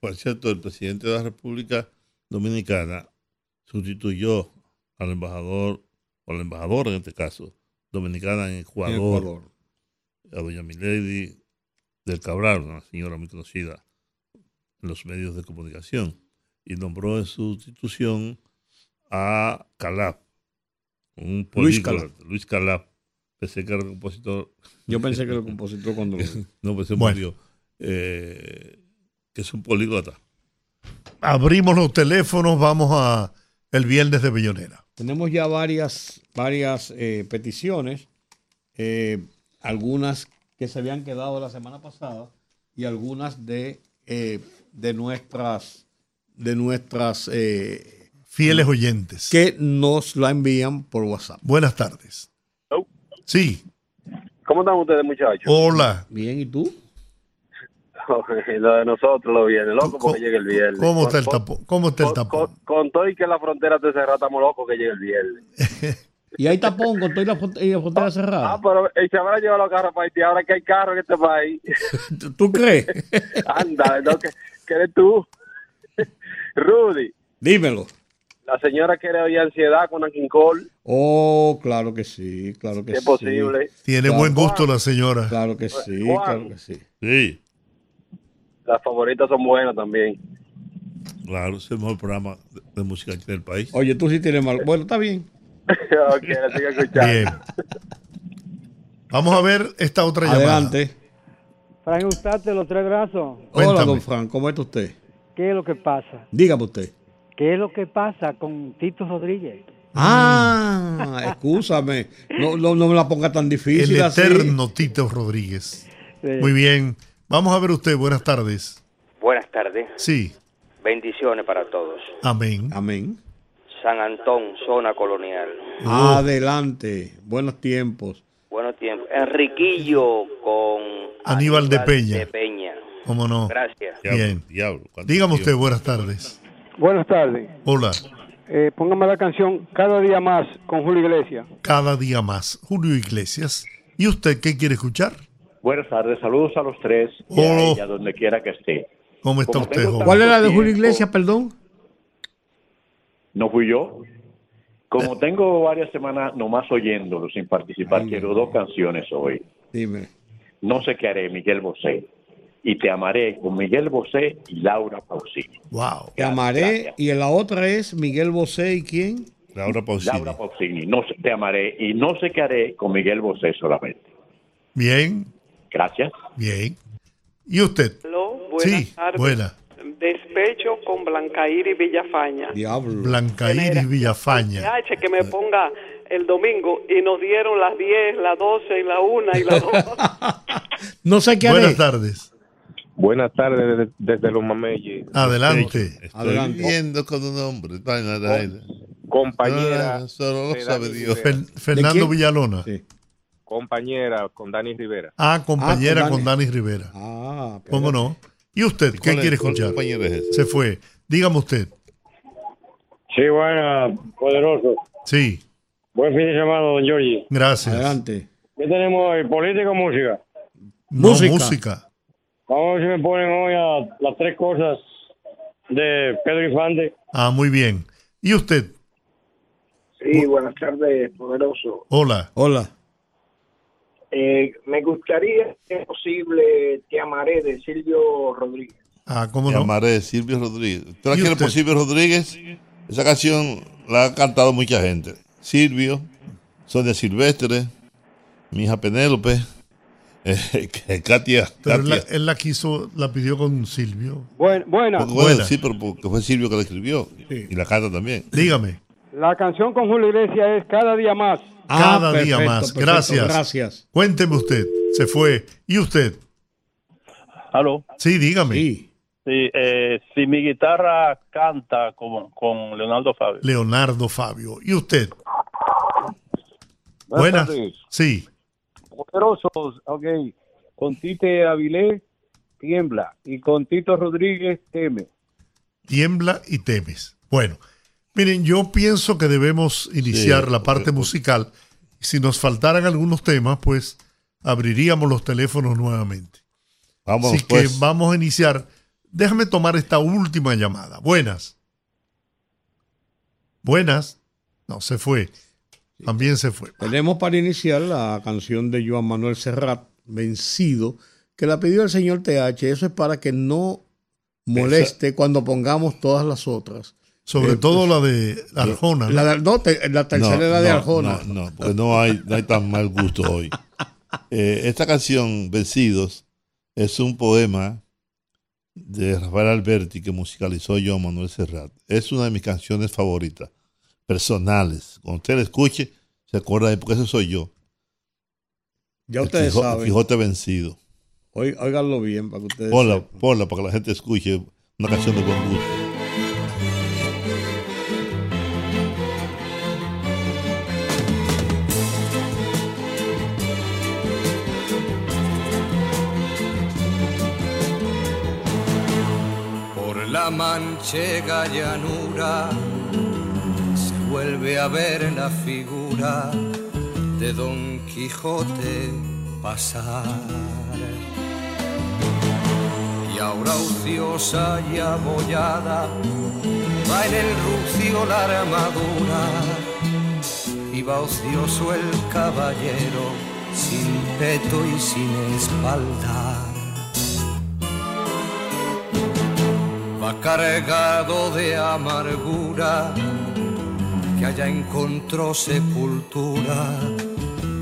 Por cierto, el presidente de la República Dominicana sustituyó al embajador, o al embajador en este caso, dominicana en Ecuador, Ecuador. a doña Milady del Cabral, una señora muy conocida en los medios de comunicación, y nombró en sustitución a Calab, un Luis políglota, Luis Calab. Pensé que era el compositor Yo pensé que era el compositor cuando no, pues se Bueno. murió. Eh, que es un políglota. Abrimos los teléfonos, vamos a el viernes de Bellonera. Tenemos ya varias, varias eh, peticiones, eh, algunas que se habían quedado la semana pasada y algunas de, eh, de nuestras, de nuestras eh, Fieles oyentes. que nos la envían por WhatsApp. Buenas tardes. Hello. Sí, ¿Cómo están ustedes, muchachos? hola. Bien, ¿y tú? lo de nosotros lo viene, loco, ¿Cómo- porque llegue el viernes. ¿Cómo está el tapón? ¿Cómo está el Con, tapón? con- con todo y que la frontera esté cerrada, estamos locos que llegue el viernes. Y hay tapón con toda la, front- y la frontera cerrada. Ah, pero se habrá llevado los carros para Haití, ahora que hay carros en este país. ¿Tú- ¿Tú crees? Anda, ¿no? que, que eres tú. Rudy, Dímelo. la señora quiere oír ansiedad con King Cole, Oh, claro que sí, claro que si es sí. posible. Tiene Claro. buen gusto la señora. Claro que sí, Juan. claro que sí. Sí, Las favoritas son buenas también. claro, es el mejor programa de, de música aquí del país. Oye, tú sí tienes mal. Bueno, está bien. ok, la sigo escuchando. Bien. Vamos a ver esta otra llamada. Adelante. Frank Eustate, los tres brazos. Hola, Cuéntame. don Fran, ¿cómo está usted? ¿Qué es lo que pasa? Dígame usted. ¿Qué es lo que pasa con Tito Rodríguez? Ah, excúsame. No, no, no me la ponga tan difícil El así. eterno Tito Rodríguez. Sí. Muy bien. Vamos a ver usted. Buenas tardes. Buenas tardes, Sí. bendiciones para todos. Amén. Amén. San Antón, zona colonial. Adelante. Buenos tiempos. Buenos tiempos. Enriquillo con Aníbal de Peña. de Peña. ¿Cómo no? Gracias. Diablo, Bien. diablo, Dígame usted. Buenas tardes. Buenas tardes. Hola. Eh, póngame la canción Cada día más con Julio Iglesias. Cada día más. Julio Iglesias. ¿Y usted qué quiere escuchar? Buenas tardes, saludos a los tres y a Oh. ella donde quiera que esté. ¿Cómo está Como usted, joven? ¿Cuál es la de. Julio Iglesias, perdón? ¿No fui yo? Como tengo varias semanas nomás oyéndolo sin participar, quiero dos canciones hoy. Dime. No sé qué haré, Miguel Bosé. Y Te amaré con Miguel Bosé y Laura Pausini. Wow. Te amaré. Y la otra es Miguel Bosé y quién? Laura Pausini. Laura Pausini. No sé, Te amaré y no sé qué haré con Miguel Bosé solamente. Bien, Gracias. bien. ¿Y usted? Aló, buenas Sí, tardes. buena. Despecho con Blancaíris Villafaña. Diablo. Blancaíris Villafaña. Que me ponga el domingo y nos dieron las 10, las 12 y la 1 y la 2. No sé qué haré. Buenas tardes. Buenas tardes desde, desde los Mameyes. Adelante. Estoy viviendo con un hombre. Aire. Compañera. Ah, solo lo sabe Dios. Fer- Fernando Villalona. Compañera con Dani Rivera. Ah, compañera Ah, con con Dani. Rivera. Ah, ¿Cómo no? ¿Y usted? ¿Qué quiere escuchar? compañero es ese? Se fue. Dígame usted. Sí, buena, poderoso. Sí, Buen fin de semana, don Giorgi. gracias. Adelante. ¿Qué tenemos hoy? ¿Política o música? No, Música. música. Vamos a ver si me ponen hoy a las tres cosas de Pedro Infante. Ah, muy bien. ¿Y usted? Sí, buenas tardes, poderoso. Hola. Hola. Eh, me gustaría, si es posible, Te amaré de Silvio Rodríguez. Ah, ¿cómo Te no? amaré, Silvio Rodríguez. ¿Tú la ¿Y quieres por Silvio Rodríguez? Esa canción la ha cantado mucha gente. Silvio, Sonia Silvestre, mi hija Penélope, eh, Katia. Pero él la, Katia. él la quiso, la pidió con Silvio. Buen- buena. Porque, bueno, Buena. sí, pero porque fue Silvio que la escribió. Y la canta también. Dígame. La canción con Julio Iglesias es Cada día más. Cada Ah, día perfecto, más. perfecto, Gracias. gracias. Cuénteme usted. Se fue. ¿Y usted? Aló. Sí, dígame. Sí. Sí, eh, si mi guitarra canta con, con Leonardo Fabio. Leonardo Fabio. ¿Y usted? Buenas. Sí. Poderosos, ok. Con Tite Avilés, tiembla. Y con Tito Rodríguez, teme. Tiembla y temes. Bueno, miren, yo pienso que debemos iniciar Sí, la parte musical. Si nos faltaran algunos temas, pues abriríamos los teléfonos nuevamente. Vamos, Así pues. que vamos a iniciar. Déjame tomar esta última llamada. Buenas. Buenas. No, se fue. También se fue. Tenemos para iniciar la canción de Joan Manuel Serrat, Vencido, que la pidió el señor TH. Eso es para que no moleste cuando pongamos todas las otras. Sobre Eh, todo pues, la de Arjona. ¿no? La, de- no, te- la tercera No, era de no, Arjona. No, no, porque no hay, no hay tan mal gusto hoy. Eh, esta canción, Vencidos, es un poema de Rafael Alberti que musicalizó yo Manuel Serrat. Es una de mis canciones favoritas, personales. Cuando usted la escuche, se acuerda de porque ese soy yo. Ya El ustedes Quijo- el saben. Quijote vencido. Óiganlo bien para que ustedes Ponla, ponla para que la gente escuche una canción de buen gusto. Manchega llanura se vuelve a ver la figura de Don Quijote pasar. Y ahora ociosa y abollada va en el rucio la armadura y va ocioso el caballero sin peto y sin espalda. Va cargado de amargura, que allá encontró sepultura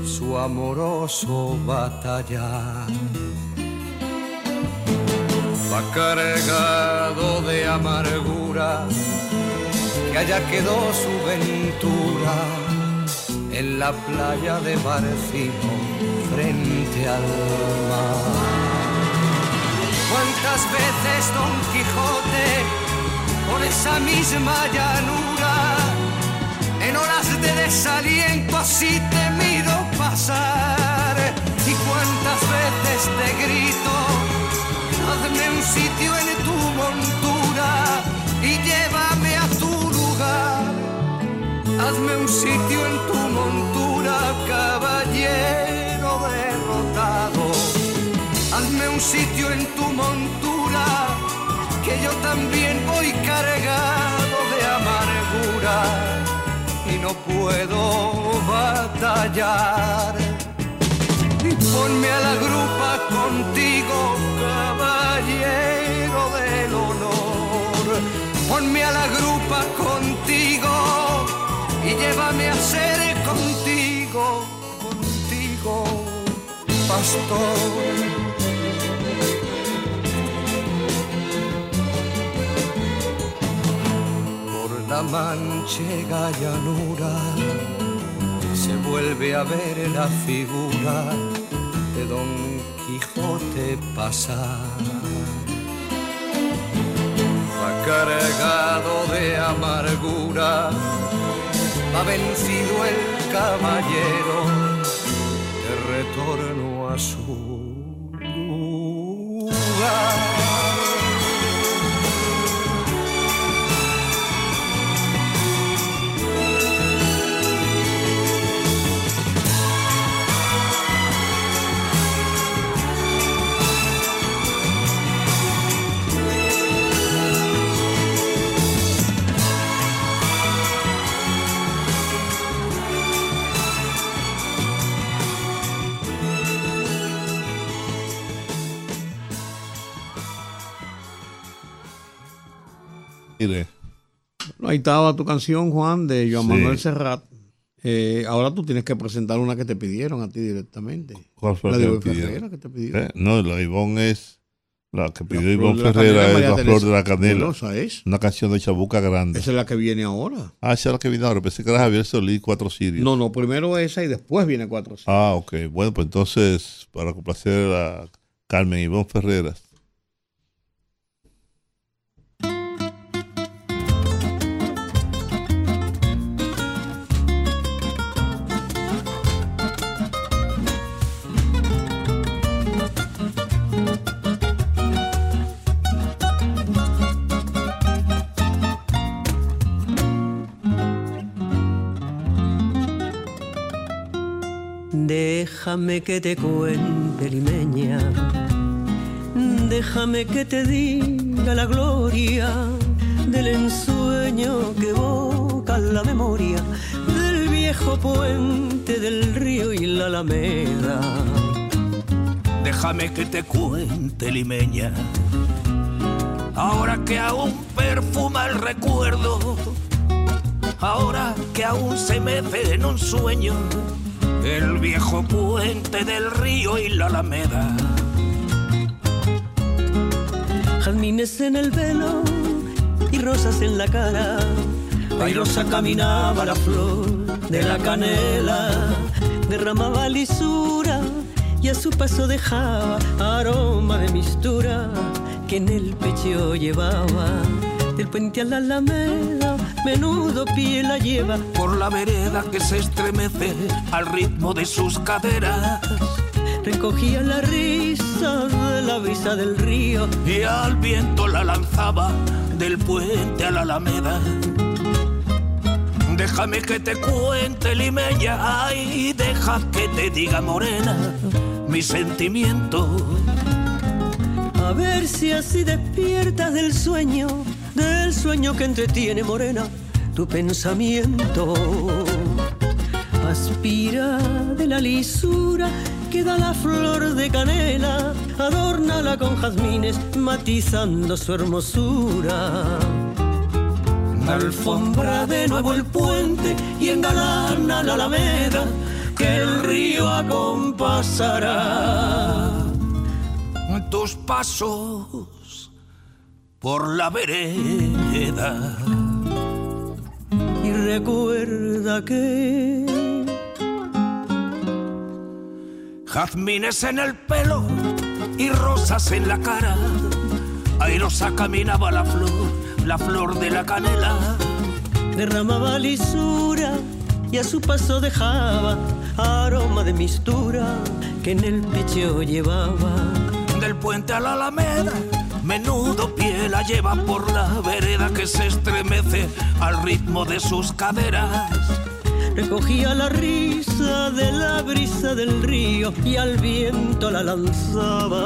su amoroso batallar. Va cargado de amargura, que allá quedó su ventura en la playa de Barcino frente al mar. ¿Cuántas veces Don Quijote por esa misma llanura en horas de desaliento así temido pasar? ¿Y cuántas veces te grito, hazme un sitio en tu montura y llévame a tu lugar? Hazme un sitio en tu montura, caballero derrotado. Sitio en tu montura, que yo también voy cargado de amargura y no puedo batallar. Ponme a la grupa contigo, caballero del honor. Ponme a la grupa contigo y llévame a ser contigo, contigo, pastor. La manchega llanura se vuelve a ver la figura de Don Quijote pasar. Va cargado de amargura, va vencido el caballero de retorno a su lugar. Mire, Bueno, ahí estaba tu canción, Juan, de Joan Sí. Manuel Serrat. Eh, ahora tú tienes que presentar una que te pidieron a ti directamente. ¿cuál fue la la de Ivonne? Ferreira que te pidieron. Eh, No, la Ivonne es. La que pidió flor Ivonne la Ferreira es La Flor de la Canela. Es. Una canción de Chabuca Grande. Esa es la que viene ahora. Ah, esa es la que viene ahora. Pensé que era Javier Solís, Cuatro Sirios. No, no, primero esa y después viene cuatro. Ah, ok. Bueno, pues entonces, para complacer a Carmen Ivonne Ferreras. Déjame que te cuente, limeña. Déjame que te diga la gloria del ensueño que evoca la memoria del viejo puente del río y la alameda. Déjame que te cuente, limeña. Ahora que aún perfuma el recuerdo, ahora que aún se mece en un sueño el viejo puente del río y la alameda. Jazmines en el velo y rosas en la cara. Airosa caminaba la flor de la canela, derramaba lisura y a su paso dejaba aroma de mistura que en el pecho llevaba. Del puente a la alameda, menudo pie la lleva Por la vereda que se estremece al ritmo de sus caderas. recogía la risa de la brisa del río y al viento la lanzaba del puente a la alameda. Déjame que te cuente, limeña, ay, deja que te diga morena mi sentimiento. A ver si así despiertas del sueño, del sueño que entretiene morena tu pensamiento. Aspira de la lisura que da la flor de canela, adórnala con jazmines, matizando su hermosura. Alfombra de nuevo el puente y engalana la alameda, que el río acompasará. Tus pasos por la vereda. Y recuerda que Jazmines en el pelo y rosas en la cara. Airosa caminaba la flor, la flor de la canela. derramaba lisura y a su paso dejaba aroma de mistura que en el pecho llevaba. Del puente a la alameda, menudo pie la lleva por la vereda que se estremece al ritmo de sus caderas. Recogía la risa de la brisa del río y al viento la lanzaba.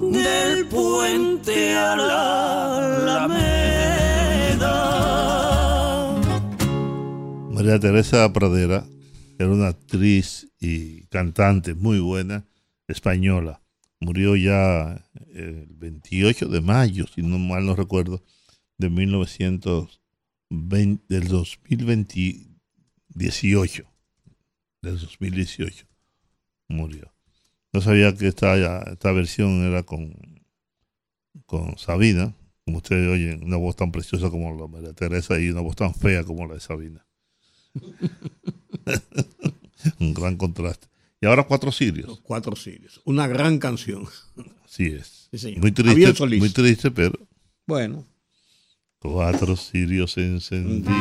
Del puente a la alameda. María Teresa Pradera era una actriz y cantante muy buena, española. Murió ya el 28 de mayo, si no mal no recuerdo, de 1920, del 2018. Del 2018 murió. No sabía que esta, esta versión era con, con Sabina, como ustedes oyen, una voz tan preciosa como la de María Teresa y una voz tan fea como la de Sabina. Un gran contraste. Y ahora Cuatro Sirios. Cuatro Sirios. Una gran canción. Así es. Sí, señor. Muy triste, Solís. muy triste, pero Bueno. cuatro sirios encendidos.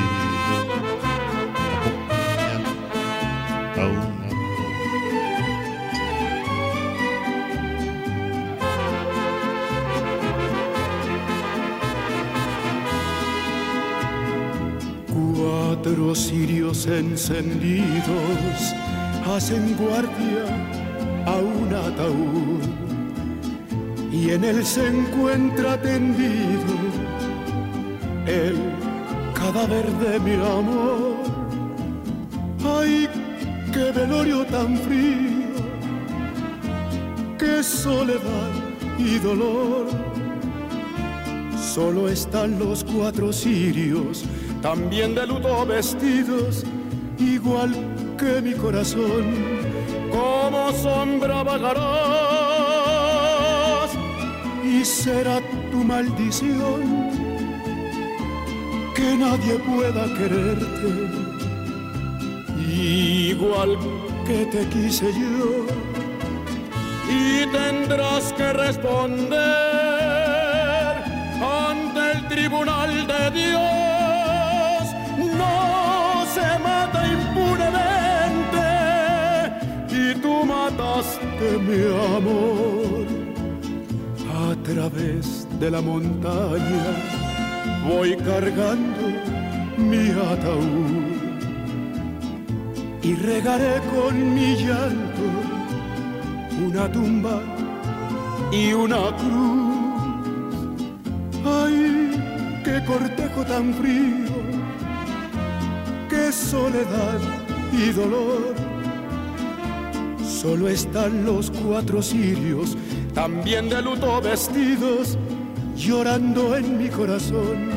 Cuatro cirios encendidos hacen guardia a un ataúd y en él se encuentra tendido el cadáver de mi amor. Ay, qué velorio tan frío, qué soledad y dolor. Solo están los cuatro cirios, también de luto vestidos, igual que mi corazón. Como sombra vagarás y será tu maldición que nadie pueda quererte, igual que te quise yo. Y tendrás que responder ante el tribunal de Dios. Mataste mi amor. A través de la montaña voy cargando mi ataúd y regaré con mi llanto una tumba y una cruz. Ay, qué cortejo tan frío, qué soledad y dolor. Solo están los cuatro cirios, también de luto vestidos, llorando en mi corazón.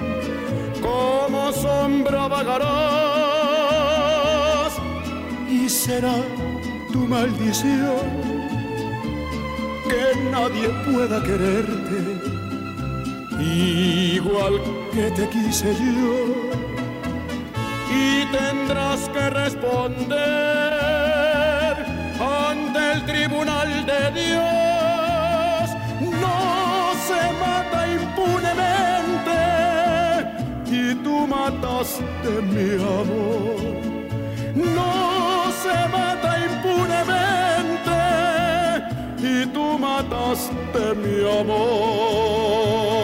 Como sombra vagarás y será tu maldición que nadie pueda quererte igual que te quise yo y tendrás que responder tribunal de Dios no se mata impunemente y tú mataste mi amor no se mata impunemente y tú mataste mi amor.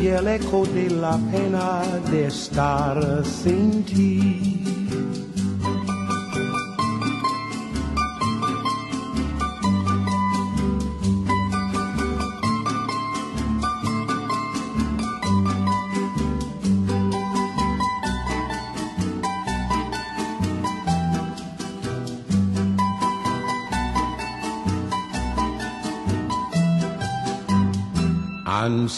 y el eco de la pena de estar sin ti.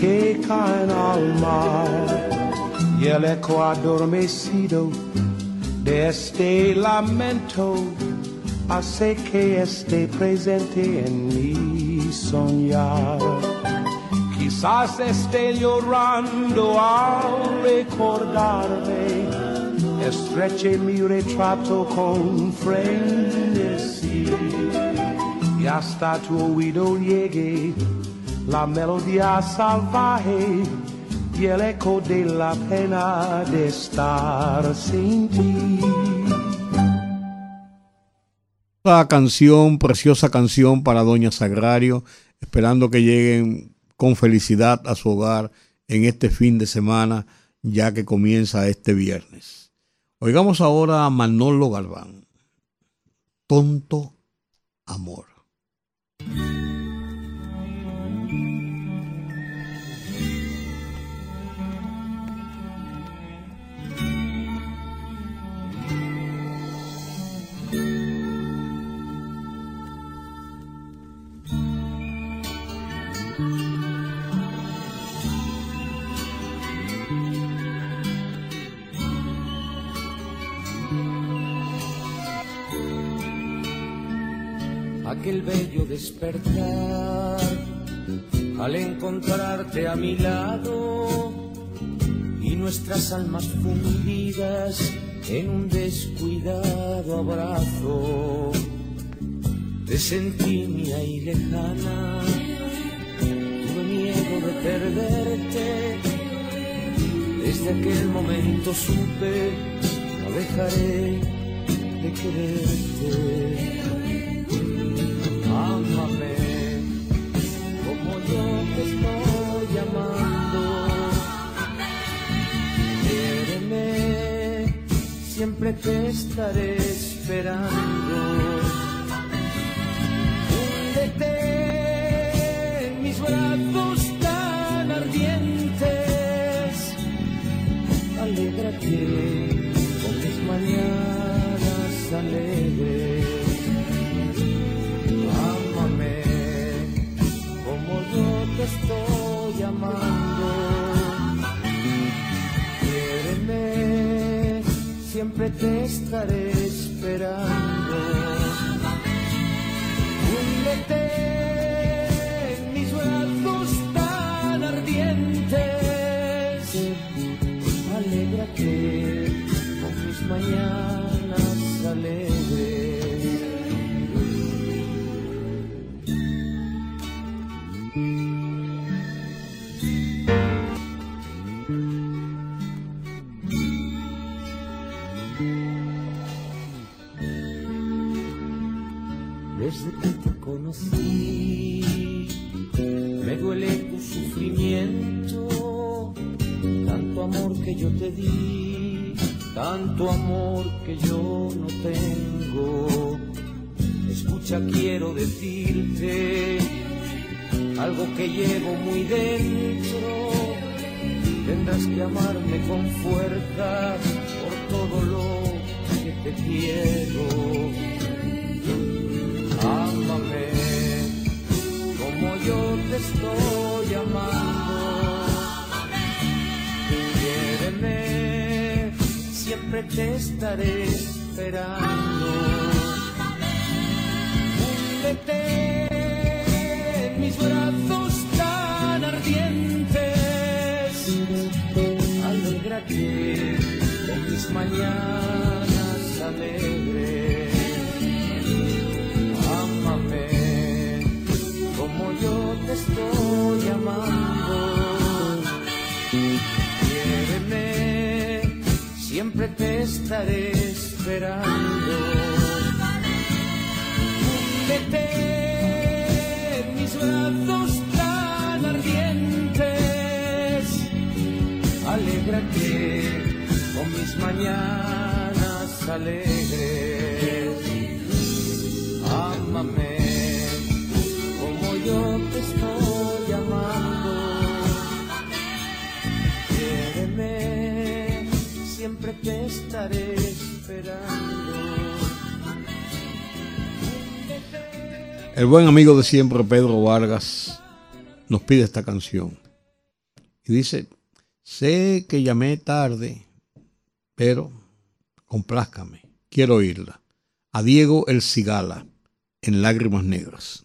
que caen al mar y el eco adormecido de este lamento hace que esté presente en mi soñar. Quizás esté llorando al recordarme, estreche mi retrato con frenesí y hasta tu oído llegue la melodía salvaje y el eco de la pena de estar sin ti. La canción, preciosa canción para Doña Sagrario, esperando que lleguen con felicidad a su hogar en este fin de semana, ya que comienza este viernes. Oigamos ahora a Manolo Galván. Tonto amor. Aquel bello despertar al encontrarte a mi lado y nuestras almas fundidas en un descuidado abrazo. Te sentí mía y lejana, tuve miedo de perderte. Desde aquel momento supe, no dejaré de quererte. Ámame como yo te estoy amando. Quiéreme, siempre te estaré esperando. Húndete en mis brazos tan ardientes. Alégrate con mis mañanas alegres. Estoy amando. Quiéreme, siempre te estaré esperando. Húndete en mis brazos tan ardientes. Alégrate con mis mañanas alegres. Conocí, me duele tu sufrimiento, tanto amor que yo te di, tanto amor que yo no tengo. Escucha, quiero decirte algo que llevo muy dentro. Tendrás que amarme con fuerza por todo lo que te quiero. te estoy amando. Quiéreme, siempre te estaré esperando. Úndete en mis brazos tan ardientes. Alégrate de mis mañanas. Estaré esperando. Húndete en mis brazos tan ardientes. Alégrate con mis mañanas alegres. Te estaré esperando. El buen amigo de siempre, Pedro Vargas, nos pide esta canción. Y dice, sé que llamé tarde, pero complázcame, quiero oírla. A Diego El Cigala, en Lágrimas Negras.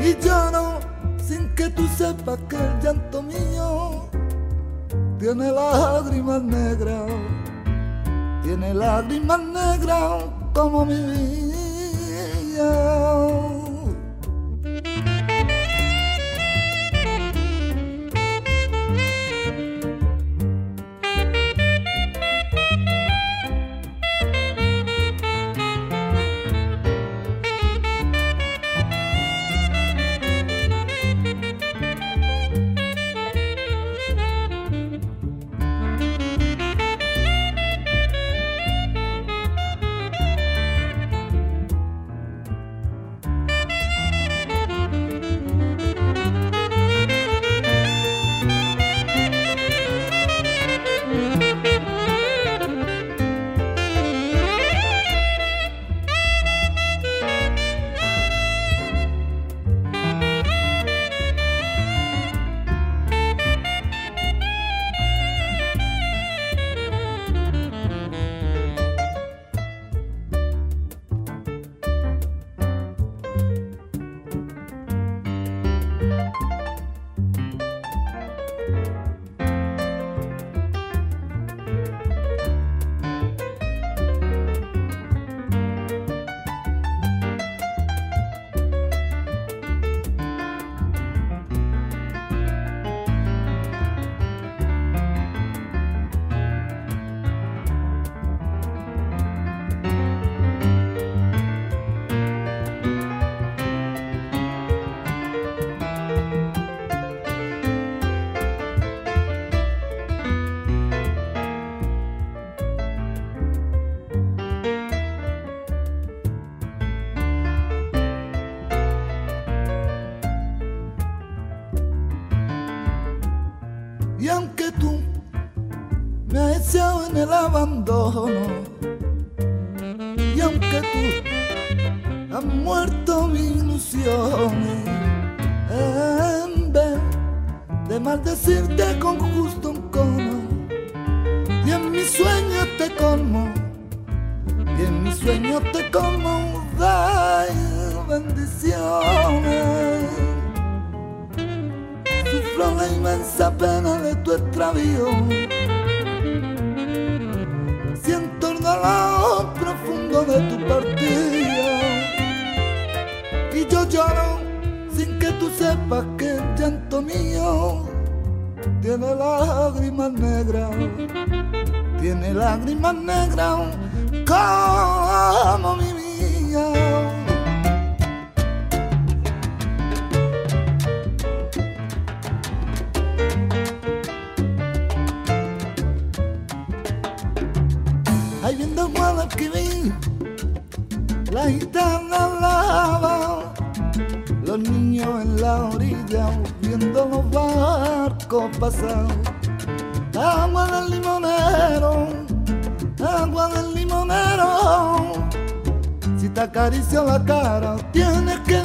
Y lloro sin que tú sepas que el llanto mío tiene lágrimas negras. Tiene lágrimas negras como mi vida. Guadalquivir, la gitana lava, los niños en la orilla viendo los barcos pasar. Agua del limonero, agua del limonero. Si te acaricio la cara, tienes que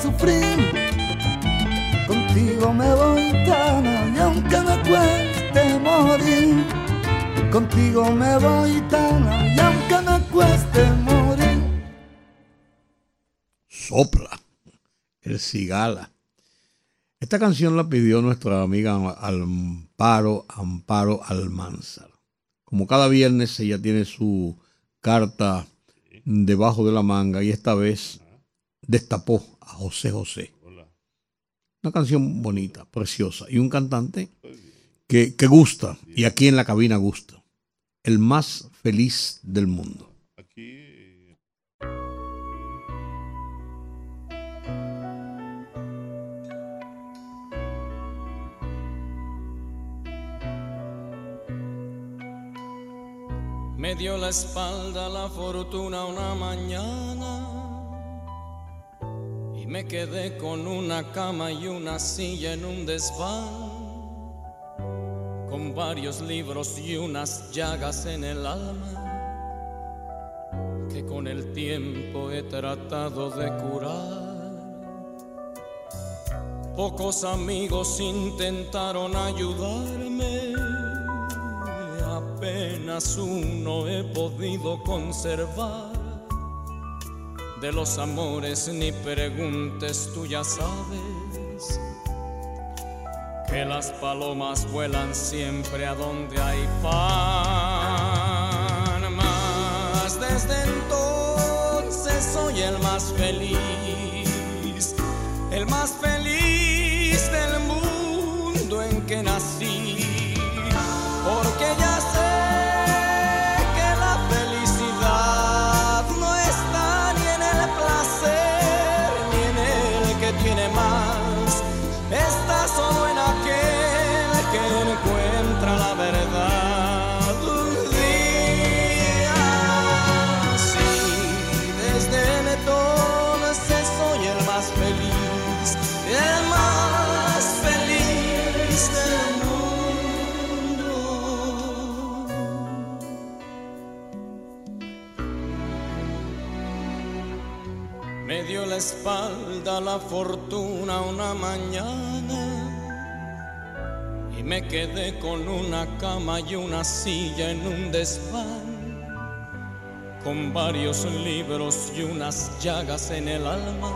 sufrir. Contigo me voy me cueste morir, contigo me voy me cueste morir. Sopla, el cigala. Esta canción la pidió nuestra amiga Amparo, Amparo Almanzar. Como cada viernes ella tiene su carta debajo de la manga y esta vez destapó a José José. Una canción bonita, preciosa. Y un cantante que, que gusta. Y aquí en la cabina gusta. El más feliz del mundo. Me dio la espalda la fortuna una mañana me quedé con una cama y una silla en un desván, con varios libros y unas llagas en el alma que con el tiempo he tratado de curar. Pocos amigos intentaron ayudarme, apenas uno he podido conservar. De los amores ni preguntes, tú ya sabes que las palomas vuelan siempre a donde hay pan. Mas desde entonces soy el más feliz, el más feliz del mundo en que nací, espalda la fortuna una mañana y me quedé con una cama y una silla en un desván, con varios libros y unas llagas en el alma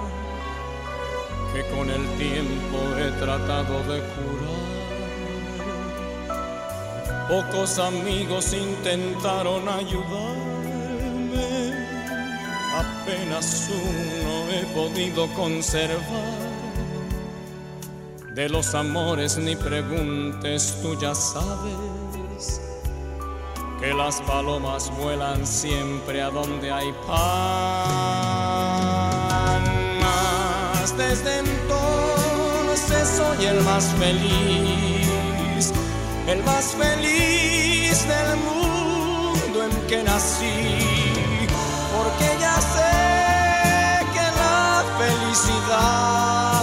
que con el tiempo he tratado de curar. Pocos amigos intentaron ayudarme, apenas uno he podido conservar. De los amores ni preguntes, tú ya sabes que las palomas vuelan siempre a donde hay pan. Desde entonces soy el más feliz, el más feliz del mundo en que nací, porque ya sé que la felicidad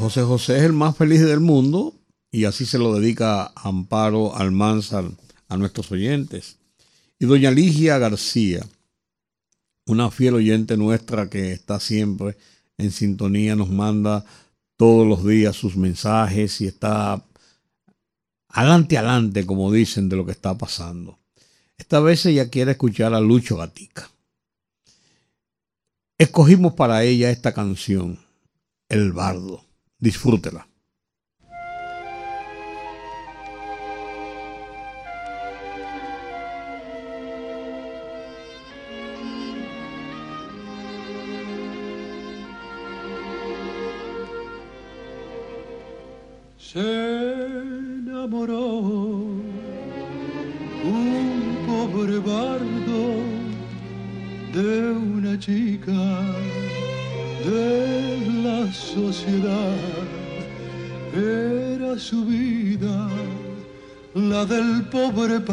José José es el más feliz del mundo y así se lo dedica Amparo Almanzar a nuestros oyentes. Y doña Ligia García, una fiel oyente nuestra que está siempre en sintonía, nos manda todos los días sus mensajes y está adelante, adelante, como dicen, de lo que está pasando. Esta vez ella quiere escuchar a Lucho Gatica. Escogimos para ella esta canción, El Bardo. Disfrútela. se enamoró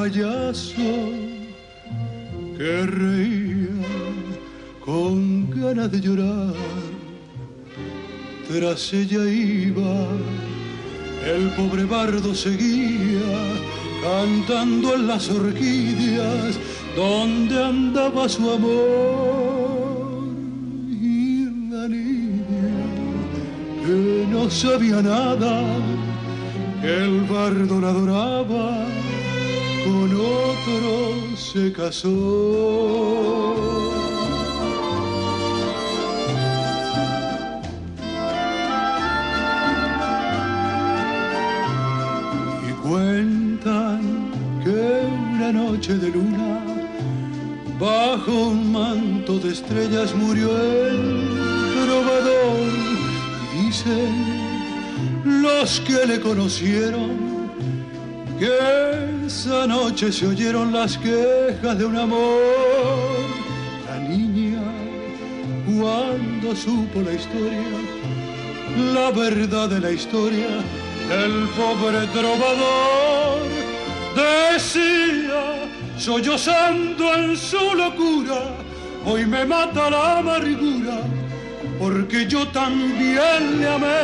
payaso que reía con ganas de llorar. Tras ella iba el pobre bardo seguía cantando en las orquídeas donde andaba su amor. Y la niña que no sabía nada, el bardo la adoraba, con otro se casó. Y cuentan que una noche de luna, bajo un manto de estrellas murió el trovador. Y dicen los que le conocieron esa noche se oyeron las quejas de un amor. La niña, cuando supo la historia, la verdad de la historia, el pobre trovador decía, sollozando en su locura, hoy me mata la amargura, porque yo también le amé,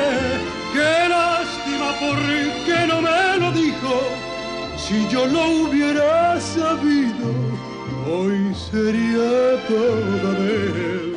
qué lástima porque no me lo dijo, si yo lo hubiera sabido, hoy sería toda de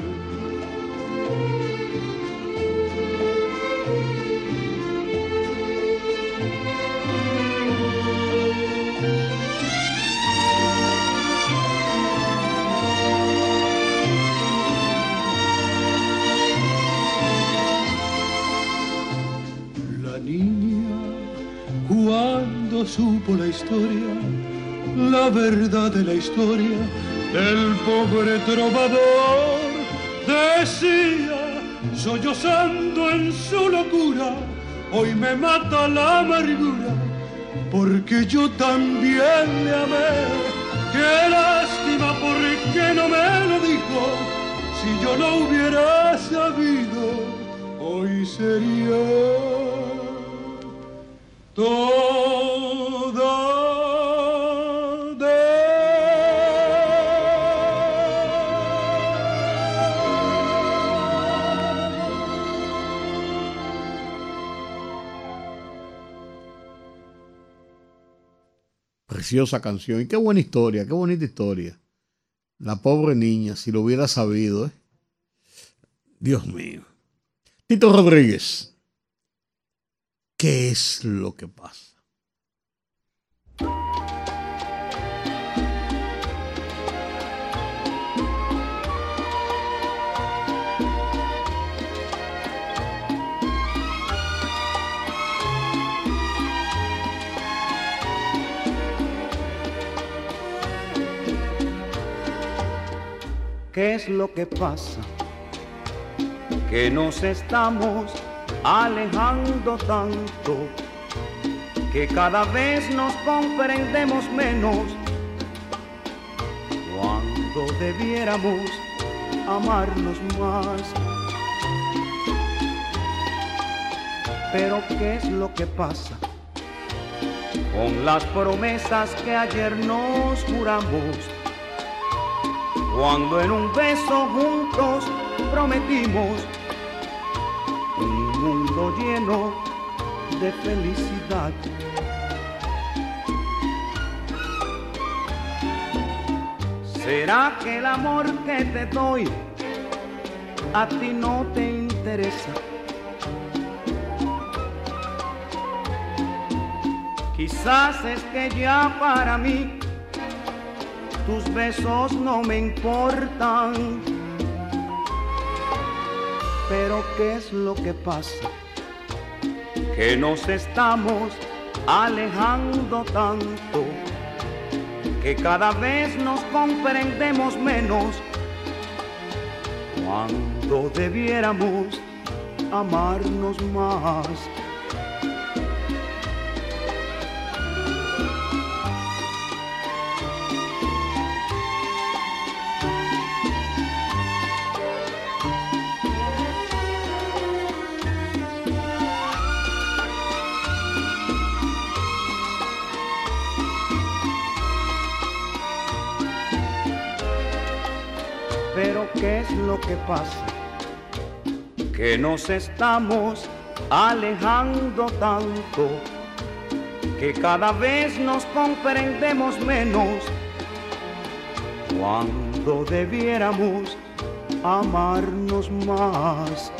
verdad de la historia, el pobre trovador decía, sollozando en su locura, hoy me mata la amargura, porque yo también le amé. Qué lástima, porque no me lo dijo. Si yo no hubiera sabido, hoy sería toda Preciosa canción. Y qué buena historia, qué bonita historia. La pobre niña, si lo hubiera sabido, ¿eh? Dios mío. Tito Rodríguez, ¿qué es lo que pasa? ¿Qué es lo que pasa? Que nos estamos alejando tanto que cada vez nos comprendemos menos cuando debiéramos amarnos más. Pero ¿qué es lo que pasa? Con las promesas que ayer nos juramos cuando en un beso juntos prometimos un mundo lleno de felicidad. ¿Será que el amor que te doy a ti no te interesa? Quizás es que ya para mí tus besos no me importan. Pero ¿qué es lo que pasa? Que nos estamos alejando tanto que cada vez nos comprendemos menos cuando debiéramos amarnos más. Lo que pasa? Que nos estamos alejando tanto que cada vez nos comprendemos menos cuando debiéramos amarnos más.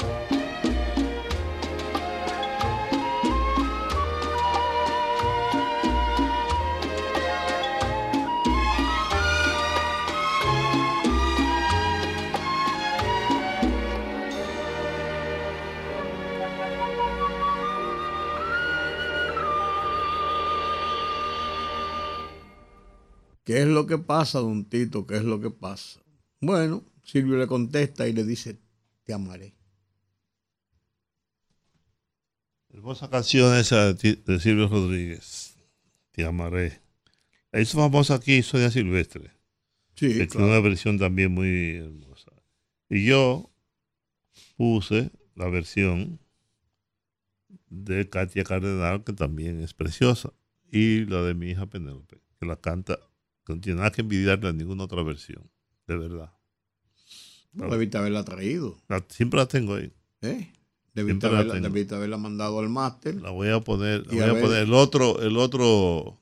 ¿Qué es lo que pasa, don Tito? ¿Qué es lo que pasa? Bueno, Silvio le contesta y le dice, te amaré. Hermosa canción esa de, Silvio Rodríguez. Te amaré. La hizo famosa aquí Sonia Silvestre. Sí, que tiene claro. una versión también muy hermosa. Y yo puse la versión de Katia Cardenal, que también es preciosa, y la de mi hija Penélope, que la canta, no tiene nada que envidiarle a ninguna otra versión, de verdad. No debiste haberla traído. La- siempre la tengo ahí. ¿eh? Debiste, la haberla, tengo. debiste haberla mandado al máster. La voy a poner, la voy a poner el otro, el otro,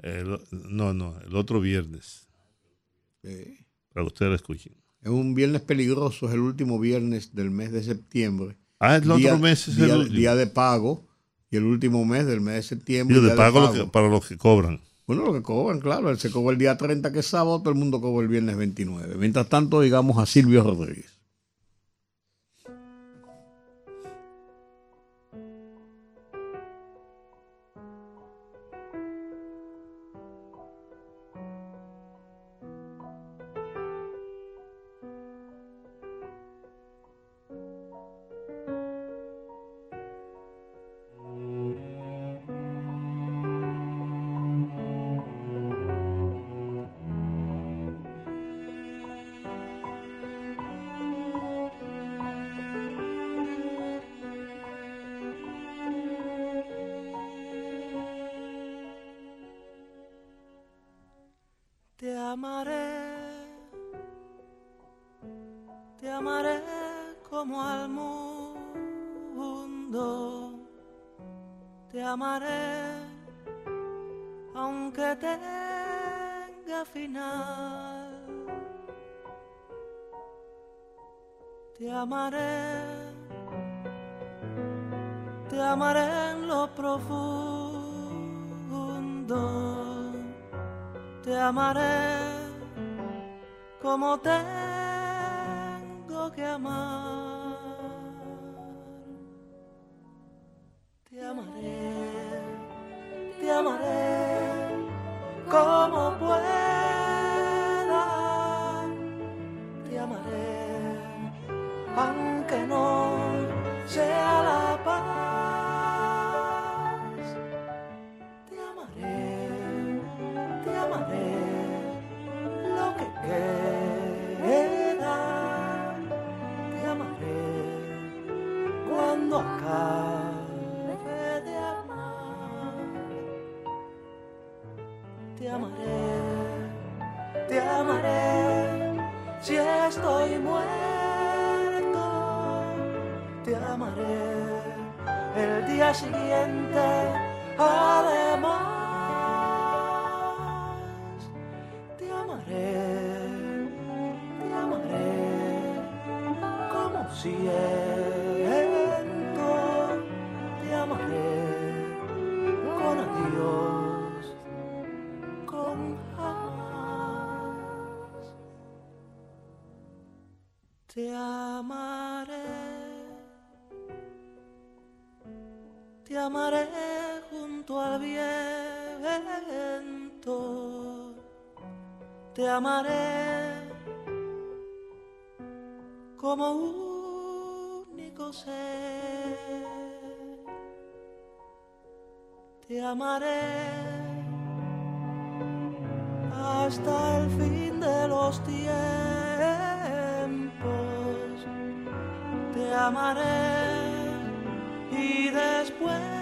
el- no, no, el otro viernes, Sí. para que ustedes la escuchen. Es un viernes peligroso, es el último viernes del mes de septiembre. Ah, el otro mes es el día, último. día de pago y el último mes del mes de septiembre. Día de pago, lo que- para los que cobran. Bueno, lo que cobran, claro. Él se cobra el día 30, que es sábado, todo el mundo cobra el viernes 29. Mientras tanto, digamos a Silvio Rodríguez. Amaré y después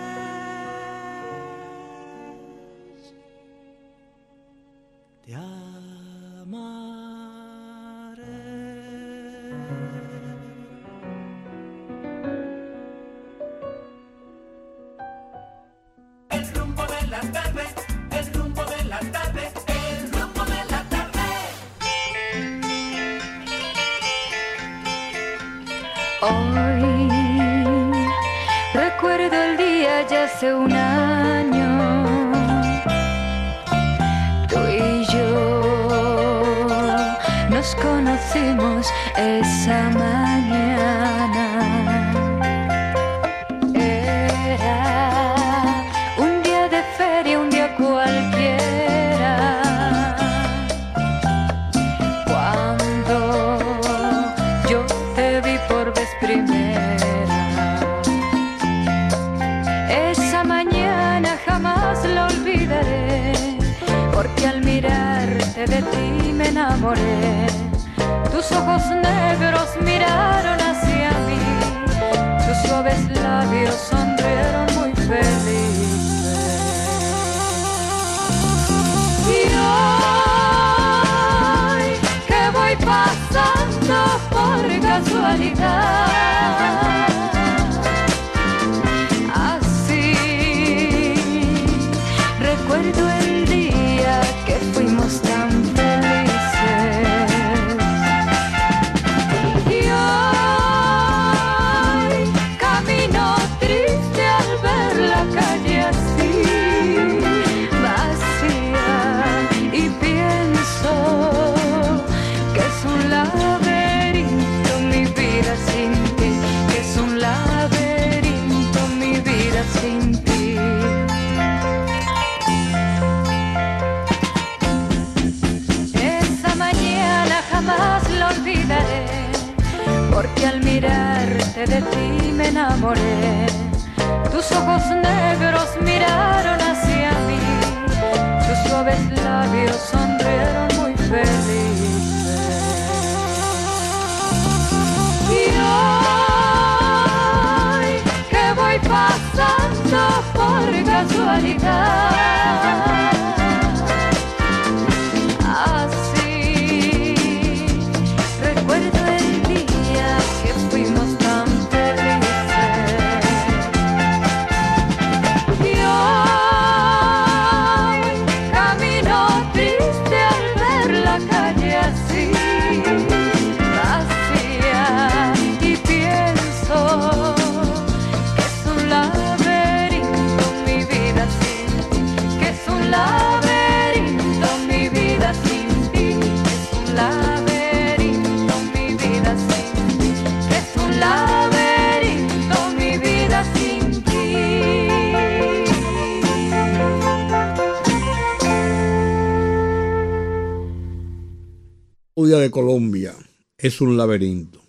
República de Colombia es un laberinto.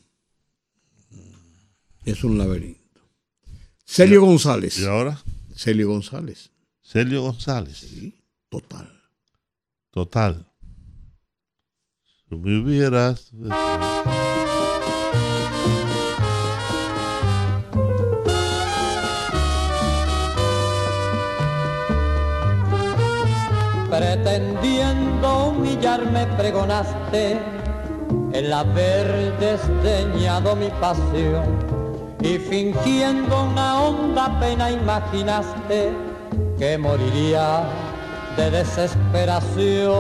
Es un laberinto. Celio González. ¿Y ahora? Celio González. Celio González. Sí, total. Total. Si me hubieras. Pregonaste el haber desdeñado mi pasión y fingiendo una honda pena imaginaste que moriría de desesperación.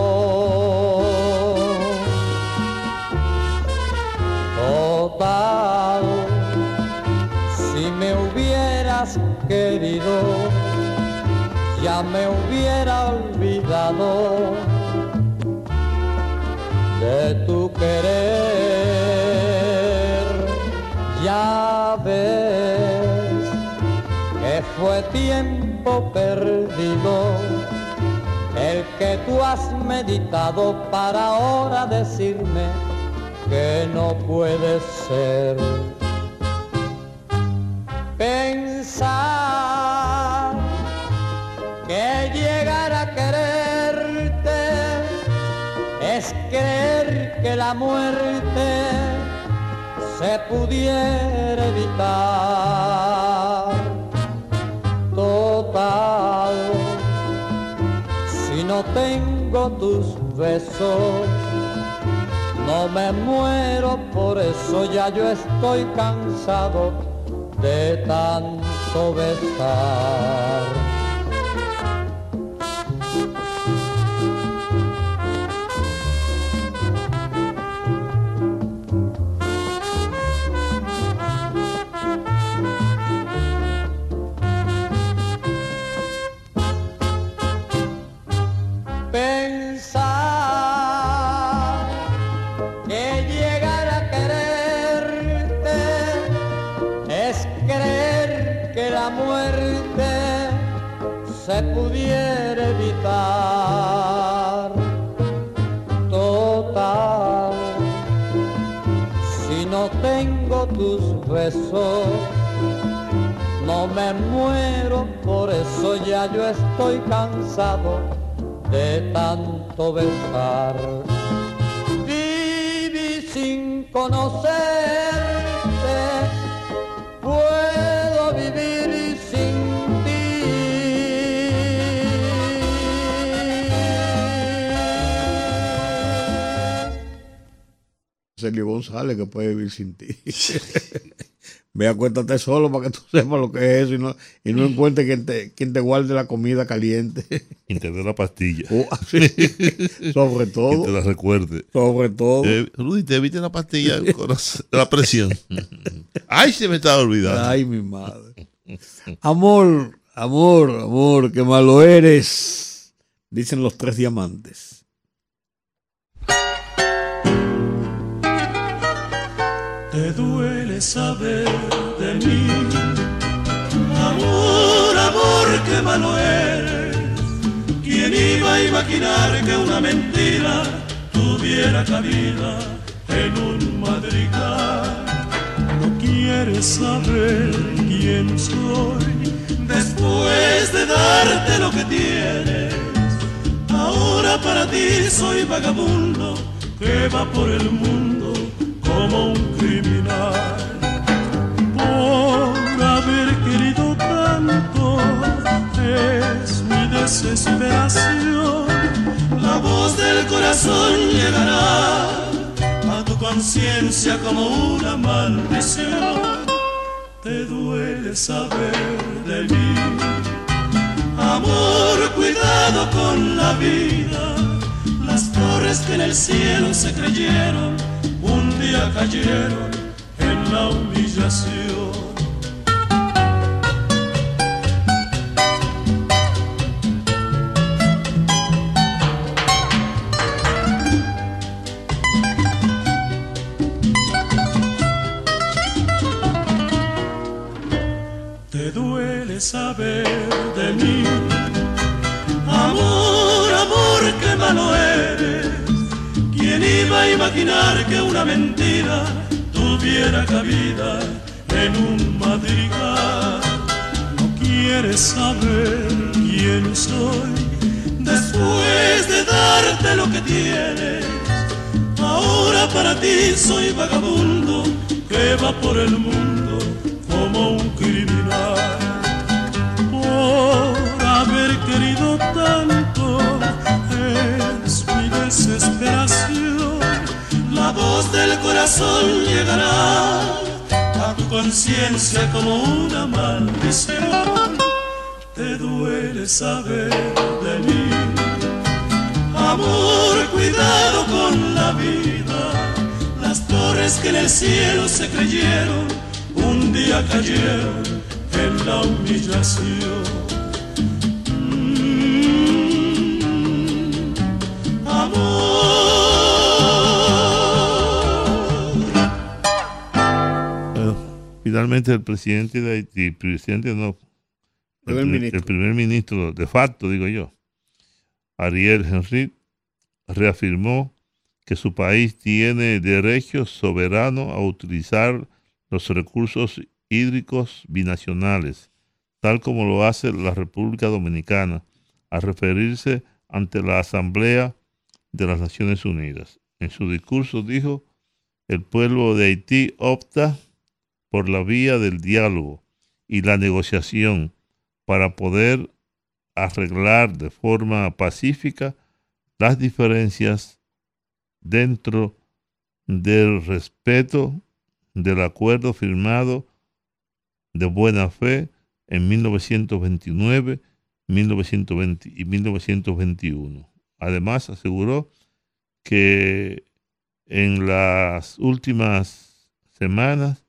Total, si me hubieras querido, ya me hubiera olvidado de tu querer. Ya ves que fue tiempo perdido el que tú has meditado para ahora decirme que no puede ser. Pensar que es creer que la muerte se pudiera evitar. Total, si no tengo tus besos, no me muero, por eso ya yo estoy cansado de tanto besar. Tus besos, no me muero, por eso ya yo estoy cansado de tanto besar. Viví sin conocerte, puedo vivir sin Celio González que puede vivir sin ti. Ve, acuéstate solo para que tú sepas lo que es eso y no, y no encuentres quien te, quien te guarde la comida caliente. Y te dé la pastilla. Oh, sí. Sobre todo. Y te la recuerde. Sobre todo. Eh, Rudy, te evite la pastilla la presión. Ay, se me estaba olvidando. Ay, mi madre. Amor, amor, amor, qué malo eres. Dicen los tres diamantes. Te duele saber de mí. Amor, amor, qué malo eres. ¿Quién iba a imaginar que una mentira tuviera cabida en un madrigal? No quieres saber quién soy después de darte lo que tienes. Ahora para ti soy vagabundo que va por el mundo como un criminal. Por haber querido tanto es mi desesperación. La voz del corazón llegará a tu conciencia como una maldición. Te duele saber de mí. Amor, cuidado con la vida. Las torres que en el cielo se creyeron, un día cayeron en la humillación. Saber de mí. Amor, amor, qué malo eres. ¿Quién iba a imaginar? que una mentira tuviera cabida en un madrigal. No quieres saber quién soy después de darte lo que tienes. Ahora para ti soy vagabundo que va por el mundo como un criminal. Por haber querido tanto es mi desesperación. La voz del corazón llegará a tu conciencia como una maldición. Te duele saber de mí. Amor, cuidado con la vida. Las torres que en el cielo se creyeron, un día cayeron en la humillación. Finalmente el presidente de Haití, presidente no, el, Primer pri- ministro. el primer ministro de facto, digo yo, Ariel Henry, reafirmó que su país tiene derecho soberano a utilizar los recursos hídricos binacionales, tal como lo hace la República Dominicana, a referirse ante la Asamblea de las Naciones Unidas. En su discurso dijo, el pueblo de Haití opta por la vía del diálogo y la negociación para poder arreglar de forma pacífica las diferencias dentro del respeto del acuerdo firmado de buena fe en 1929, 1920 y 1921. Además, aseguró que en las últimas semanas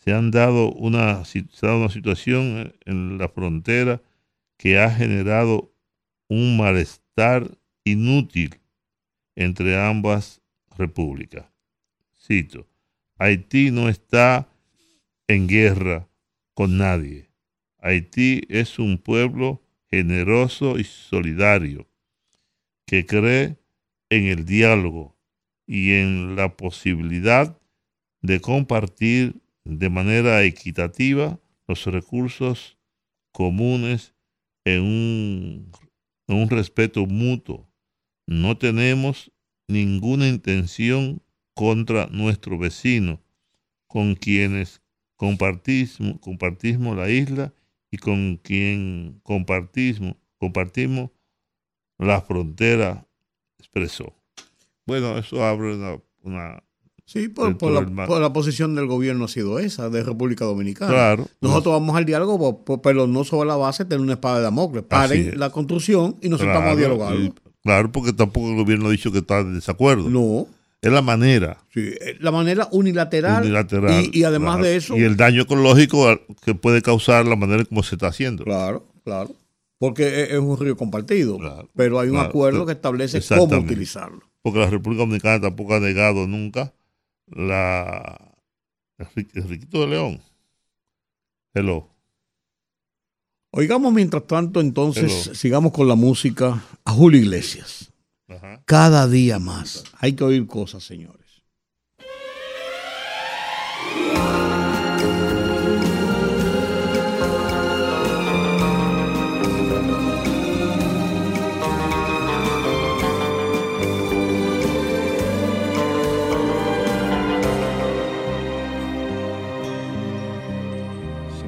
se han dado una, se ha dado una situación en la frontera que ha generado un malestar inútil entre ambas repúblicas. Cito, Haití no está en guerra con nadie. Haití es un pueblo generoso y solidario que cree en el diálogo y en la posibilidad de compartir de manera equitativa los recursos comunes en un, en un respeto mutuo. No tenemos ninguna intención contra nuestro vecino, con quienes compartimos, compartimos la isla y con quien compartimos, compartimos la frontera, expresó. Bueno, eso abre una... una Sí, por, la, por posición del gobierno ha sido esa, de República Dominicana. Claro. Nosotros vamos al diálogo, pero no sobre la base de tener una espada de Damocles. Paren la construcción y nos Claro, sentamos a dialogar. y- Claro, porque tampoco el gobierno ha dicho que está en desacuerdo. No. Es la manera. Sí, la manera unilateral. unilateral. Y, y además Claro. de eso. Y el daño ecológico que puede causar la manera como se está haciendo. Claro, claro. Porque es, es un río compartido. pero hay un Claro, acuerdo que establece cómo utilizarlo. Porque la República Dominicana tampoco ha negado nunca la. Enriquito de León. Hello. Oigamos mientras tanto, entonces, Hello. sigamos con la música a Julio Iglesias. Ajá. Cada día más. Hay que oír cosas, señores.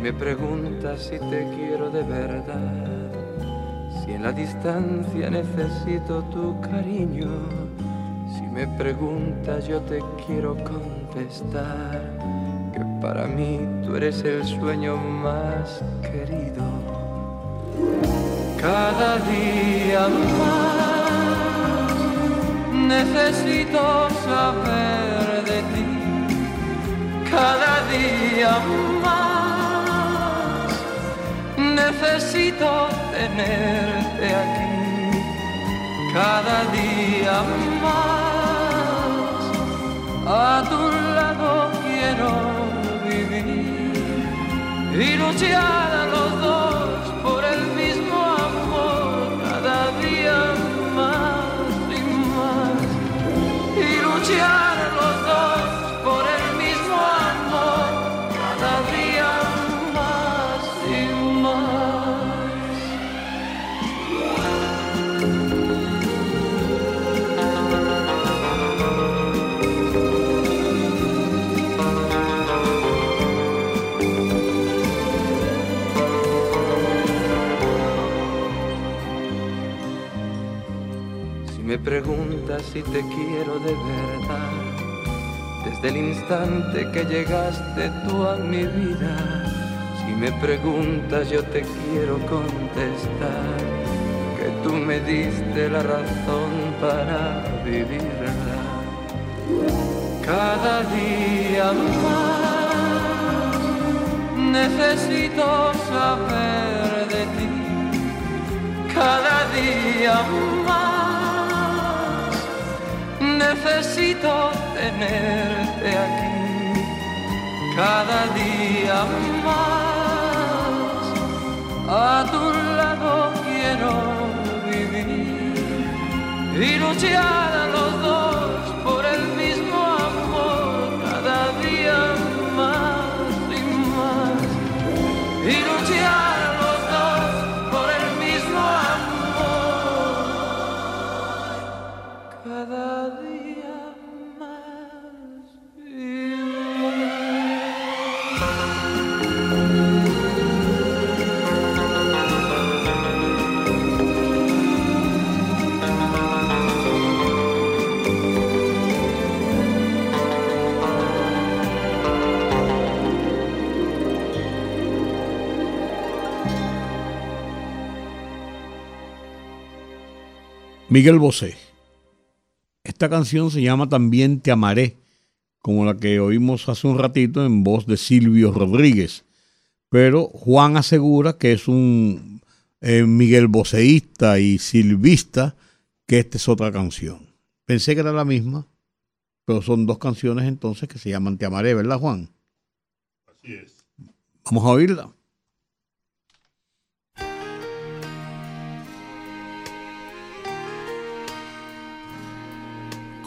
Me preguntas si te quiero de verdad, si en la distancia necesito tu cariño, si me preguntas yo te quiero contestar que para mí tú eres el sueño más querido. Cada día más necesito saber de ti cada día más necesito tenerte aquí cada día más. A tu lado quiero vivir y luchar a los dos preguntas si te quiero de verdad, desde el instante que llegaste tú a mi vida, si me preguntas yo te quiero contestar, que tú me diste la razón para vivirla. Cada día más necesito saber de ti, cada día más necesito tenerte aquí, cada día más. A tu lado quiero vivir y luchar a los dos Miguel Bosé. Esta canción se llama también Te amaré, como la que oímos hace un ratito en voz de Silvio Rodríguez. Pero Juan asegura que es un eh, Miguel Boseísta y silvista, que esta es otra canción. Pensé que era la misma, pero son dos canciones entonces que se llaman Te amaré, ¿verdad, Juan? Así es. Vamos a oírla.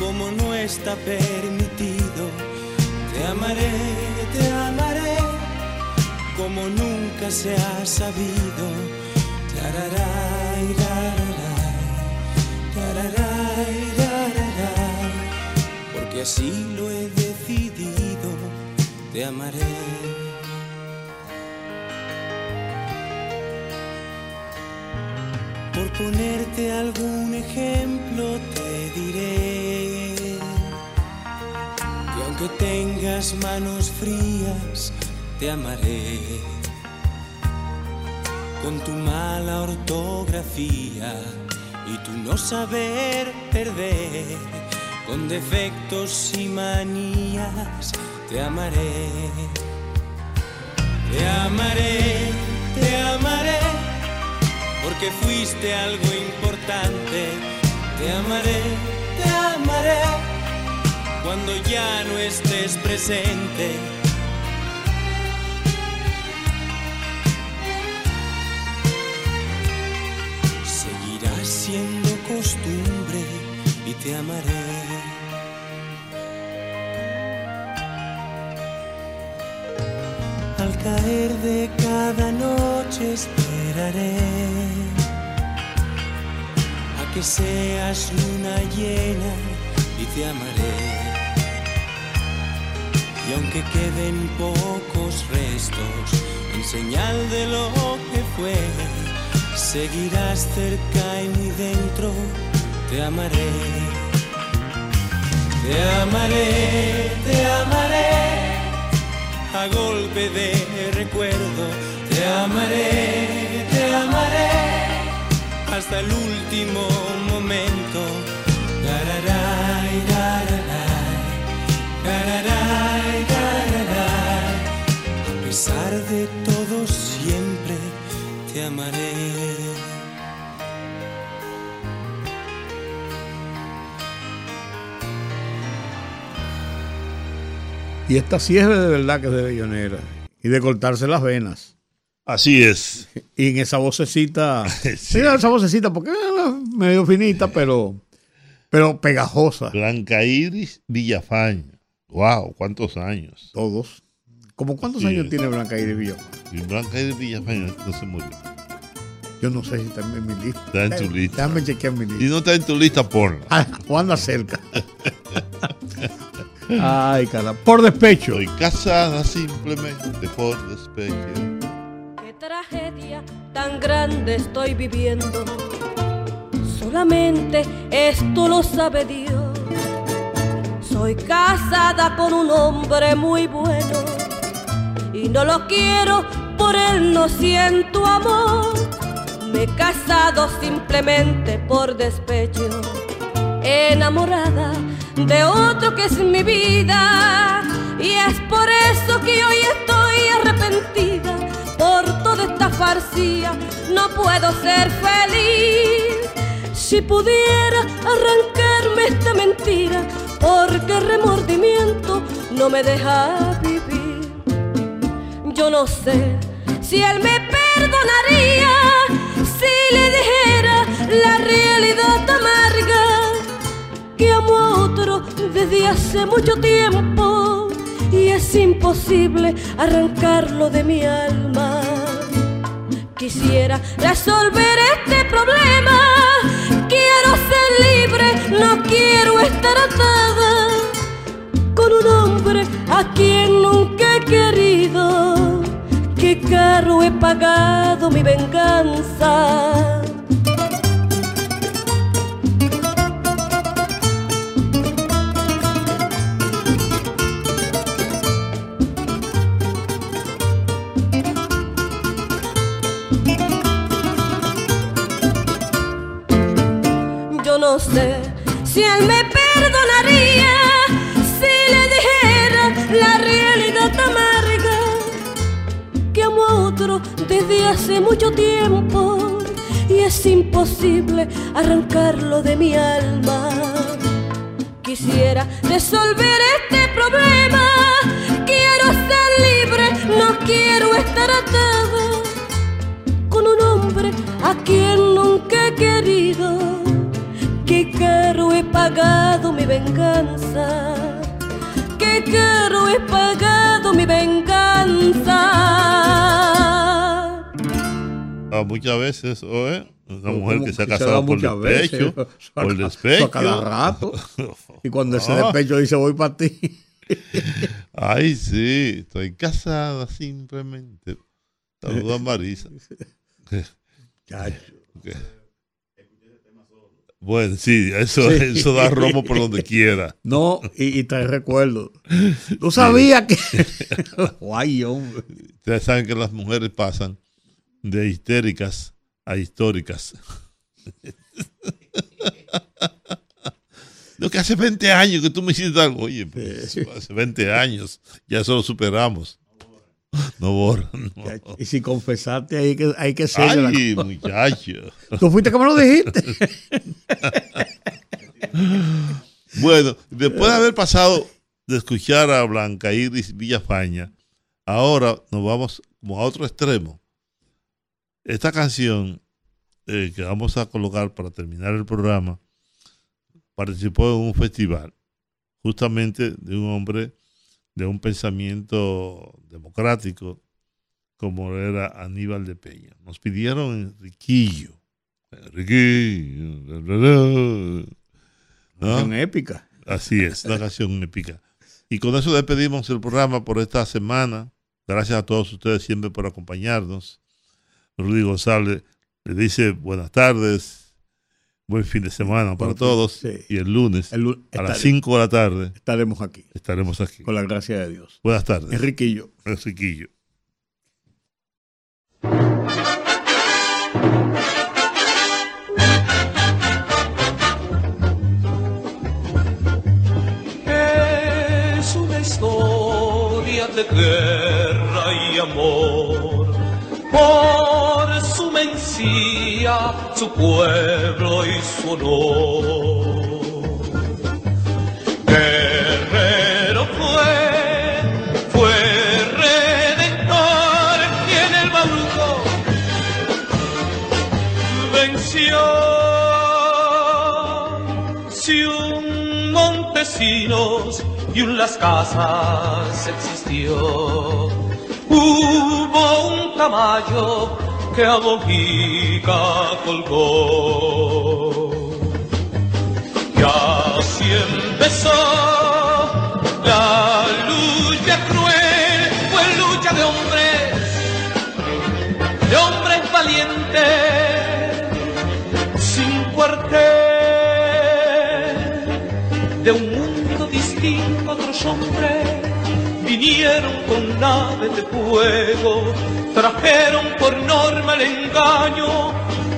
como no está permitido. Te amaré, te amaré, como nunca se ha sabido. Tararay, tararay, tararay, porque así lo he decidido. Te amaré. Por ponerte algún aunque tengas manos frías, te amaré. Con tu mala ortografía y tu no saber perder, con defectos y manías, te amaré. Te amaré, te amaré porque fuiste algo importante. Te amaré, te amaré, cuando ya no estés presente. Seguirá siendo costumbre y te amaré. Al caer de cada noche esperaré a que seas luna llena y te amaré. Y aunque queden pocos restos, en señal de lo que fue, seguirás cerca y muy dentro, te amaré. Te amaré, te amaré, a golpe de recuerdo, te amaré, te amaré, hasta el último momento. Pesar de todo, siempre te amaré. Y esta sí es de verdad que es de bellonera. Y de cortarse las venas. Así es. Y en esa vocecita. sí. esa vocecita, porque es medio finita, pero, pero pegajosa. Blanca Iris Villafaña. Wow, ¿cuántos años? Todos. ¿Cómo cuántos Sí. años tiene Blanca Iris Villafaña? Y Blanca Iris Villafaña no se murió. Yo no sé si está en mi lista. Está en tu lista. Déjame chequear mi lista. Y no está en tu lista, ponla. Ah, o anda cerca. Ay, cara. Por despecho. Estoy casada simplemente por despecho. Qué tragedia tan grande estoy viviendo. Solamente esto lo sabe Dios. Soy casada con un hombre muy bueno y no lo quiero, por él no siento amor. Me he casado simplemente por despecho, enamorada de otro que es mi vida y es por eso que hoy estoy arrepentida por toda esta farcía. No puedo ser feliz si pudiera arrancarme esta mentira, porque remordimiento no me deja vivir. Yo no sé si él me perdonaría si le dijera la realidad amarga que amo a otro desde hace mucho tiempo y es imposible arrancarlo de mi alma. Quisiera resolver este problema, quiero ser libre, no quiero estar atada con un hombre a quien nunca he querido. Qué caro he pagado mi venganza. Yo no sé si él me perdonaría desde hace mucho tiempo y es imposible arrancarlo de mi alma. Quisiera resolver este problema, quiero ser libre, no quiero estar atada con un hombre a quien nunca he querido. Qué caro he pagado mi venganza. Qué caro he pagado mi venganza. Ah, muchas veces, oye, una mujer que se ha casado por muchas despecho, veces, por despecho. a cada rato. Y cuando ese Ah. despecho dice voy para ti. Ay, sí, estoy casada simplemente. Saluda a Marisa. Bueno, sí, eso, Sí. eso da romo por donde quiera. No, y, y trae recuerdos. Tú sabías que. Guay, hombre. Ustedes saben que las mujeres pasan de histéricas a históricas. Lo que hace 20 años que tú me hiciste algo. Oye, pues, hace 20 años. Ya eso lo superamos. No borran. no. Y si confesaste, hay que, hay que ser. Ay, muchacho. Tú fuiste que me lo dijiste. Bueno, después de haber pasado de escuchar a Blanca Iris Villafaña, ahora nos vamos como a otro extremo. Esta canción eh, que vamos a colocar para terminar el programa participó en un festival justamente de un hombre de un pensamiento democrático como era Aníbal de Peña. Nos pidieron Enriquillo. Enriquillo. ¿no? Canción épica. Así es, una canción épica Y con eso despedimos el programa por esta semana. Gracias a todos ustedes siempre por acompañarnos. Rudy González le dice buenas tardes, buen fin de semana para todos. sí. Y el lunes, El a las estaré- 5 de la tarde, Estaremos aquí, estaremos aquí. con la gracia de Dios. Buenas tardes. Enriquillo. Enriquillo. Es una historia de guerra y amor. Su pueblo y su honor. Guerrero fue, fue redentor y en el bauruco venció. Si un Montesinos y un Las Casas existió, hubo un Tamayo que a Bojica colgó. Y así empezó la lucha cruel, fue lucha de hombres, de hombres valientes, sin cuartel, de un mundo distinto a otros hombres, vinieron con naves de fuego, trajeron por norma el engaño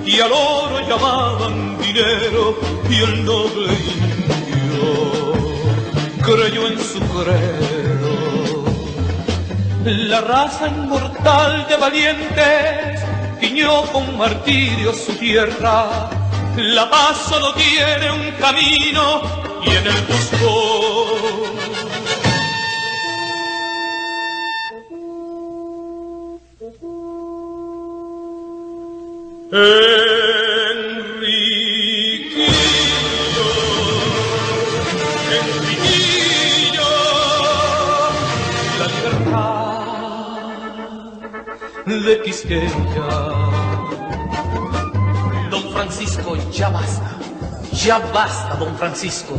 y al oro llamaban dinero y el noble indio creyó en su credo. La raza inmortal de valientes tiñó con martirio su tierra. La paz solo tiene un camino y en el buscó. De Quisqueya. Don Francisco, ya basta, ya basta, don Francisco.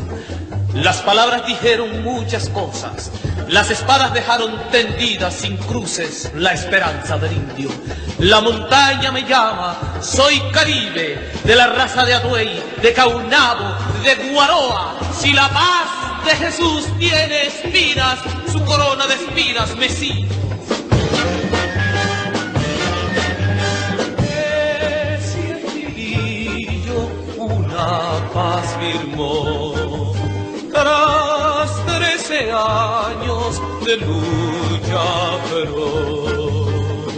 Las palabras dijeron muchas cosas. Las espadas dejaron tendidas sin cruces la esperanza del indio. La montaña me llama, soy caribe, de la raza de Atuey, de Caunabo, de Guaroa. Si la paz de Jesús tiene espinas, su corona de espinas me sigue. Una paz firmó trece años de lucha feroz.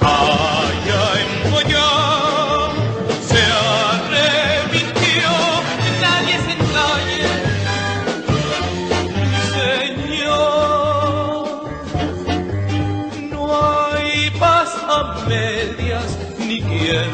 Allá en Goya se arrepintió, nadie se engañe, Señor. No hay paz a medias ni quien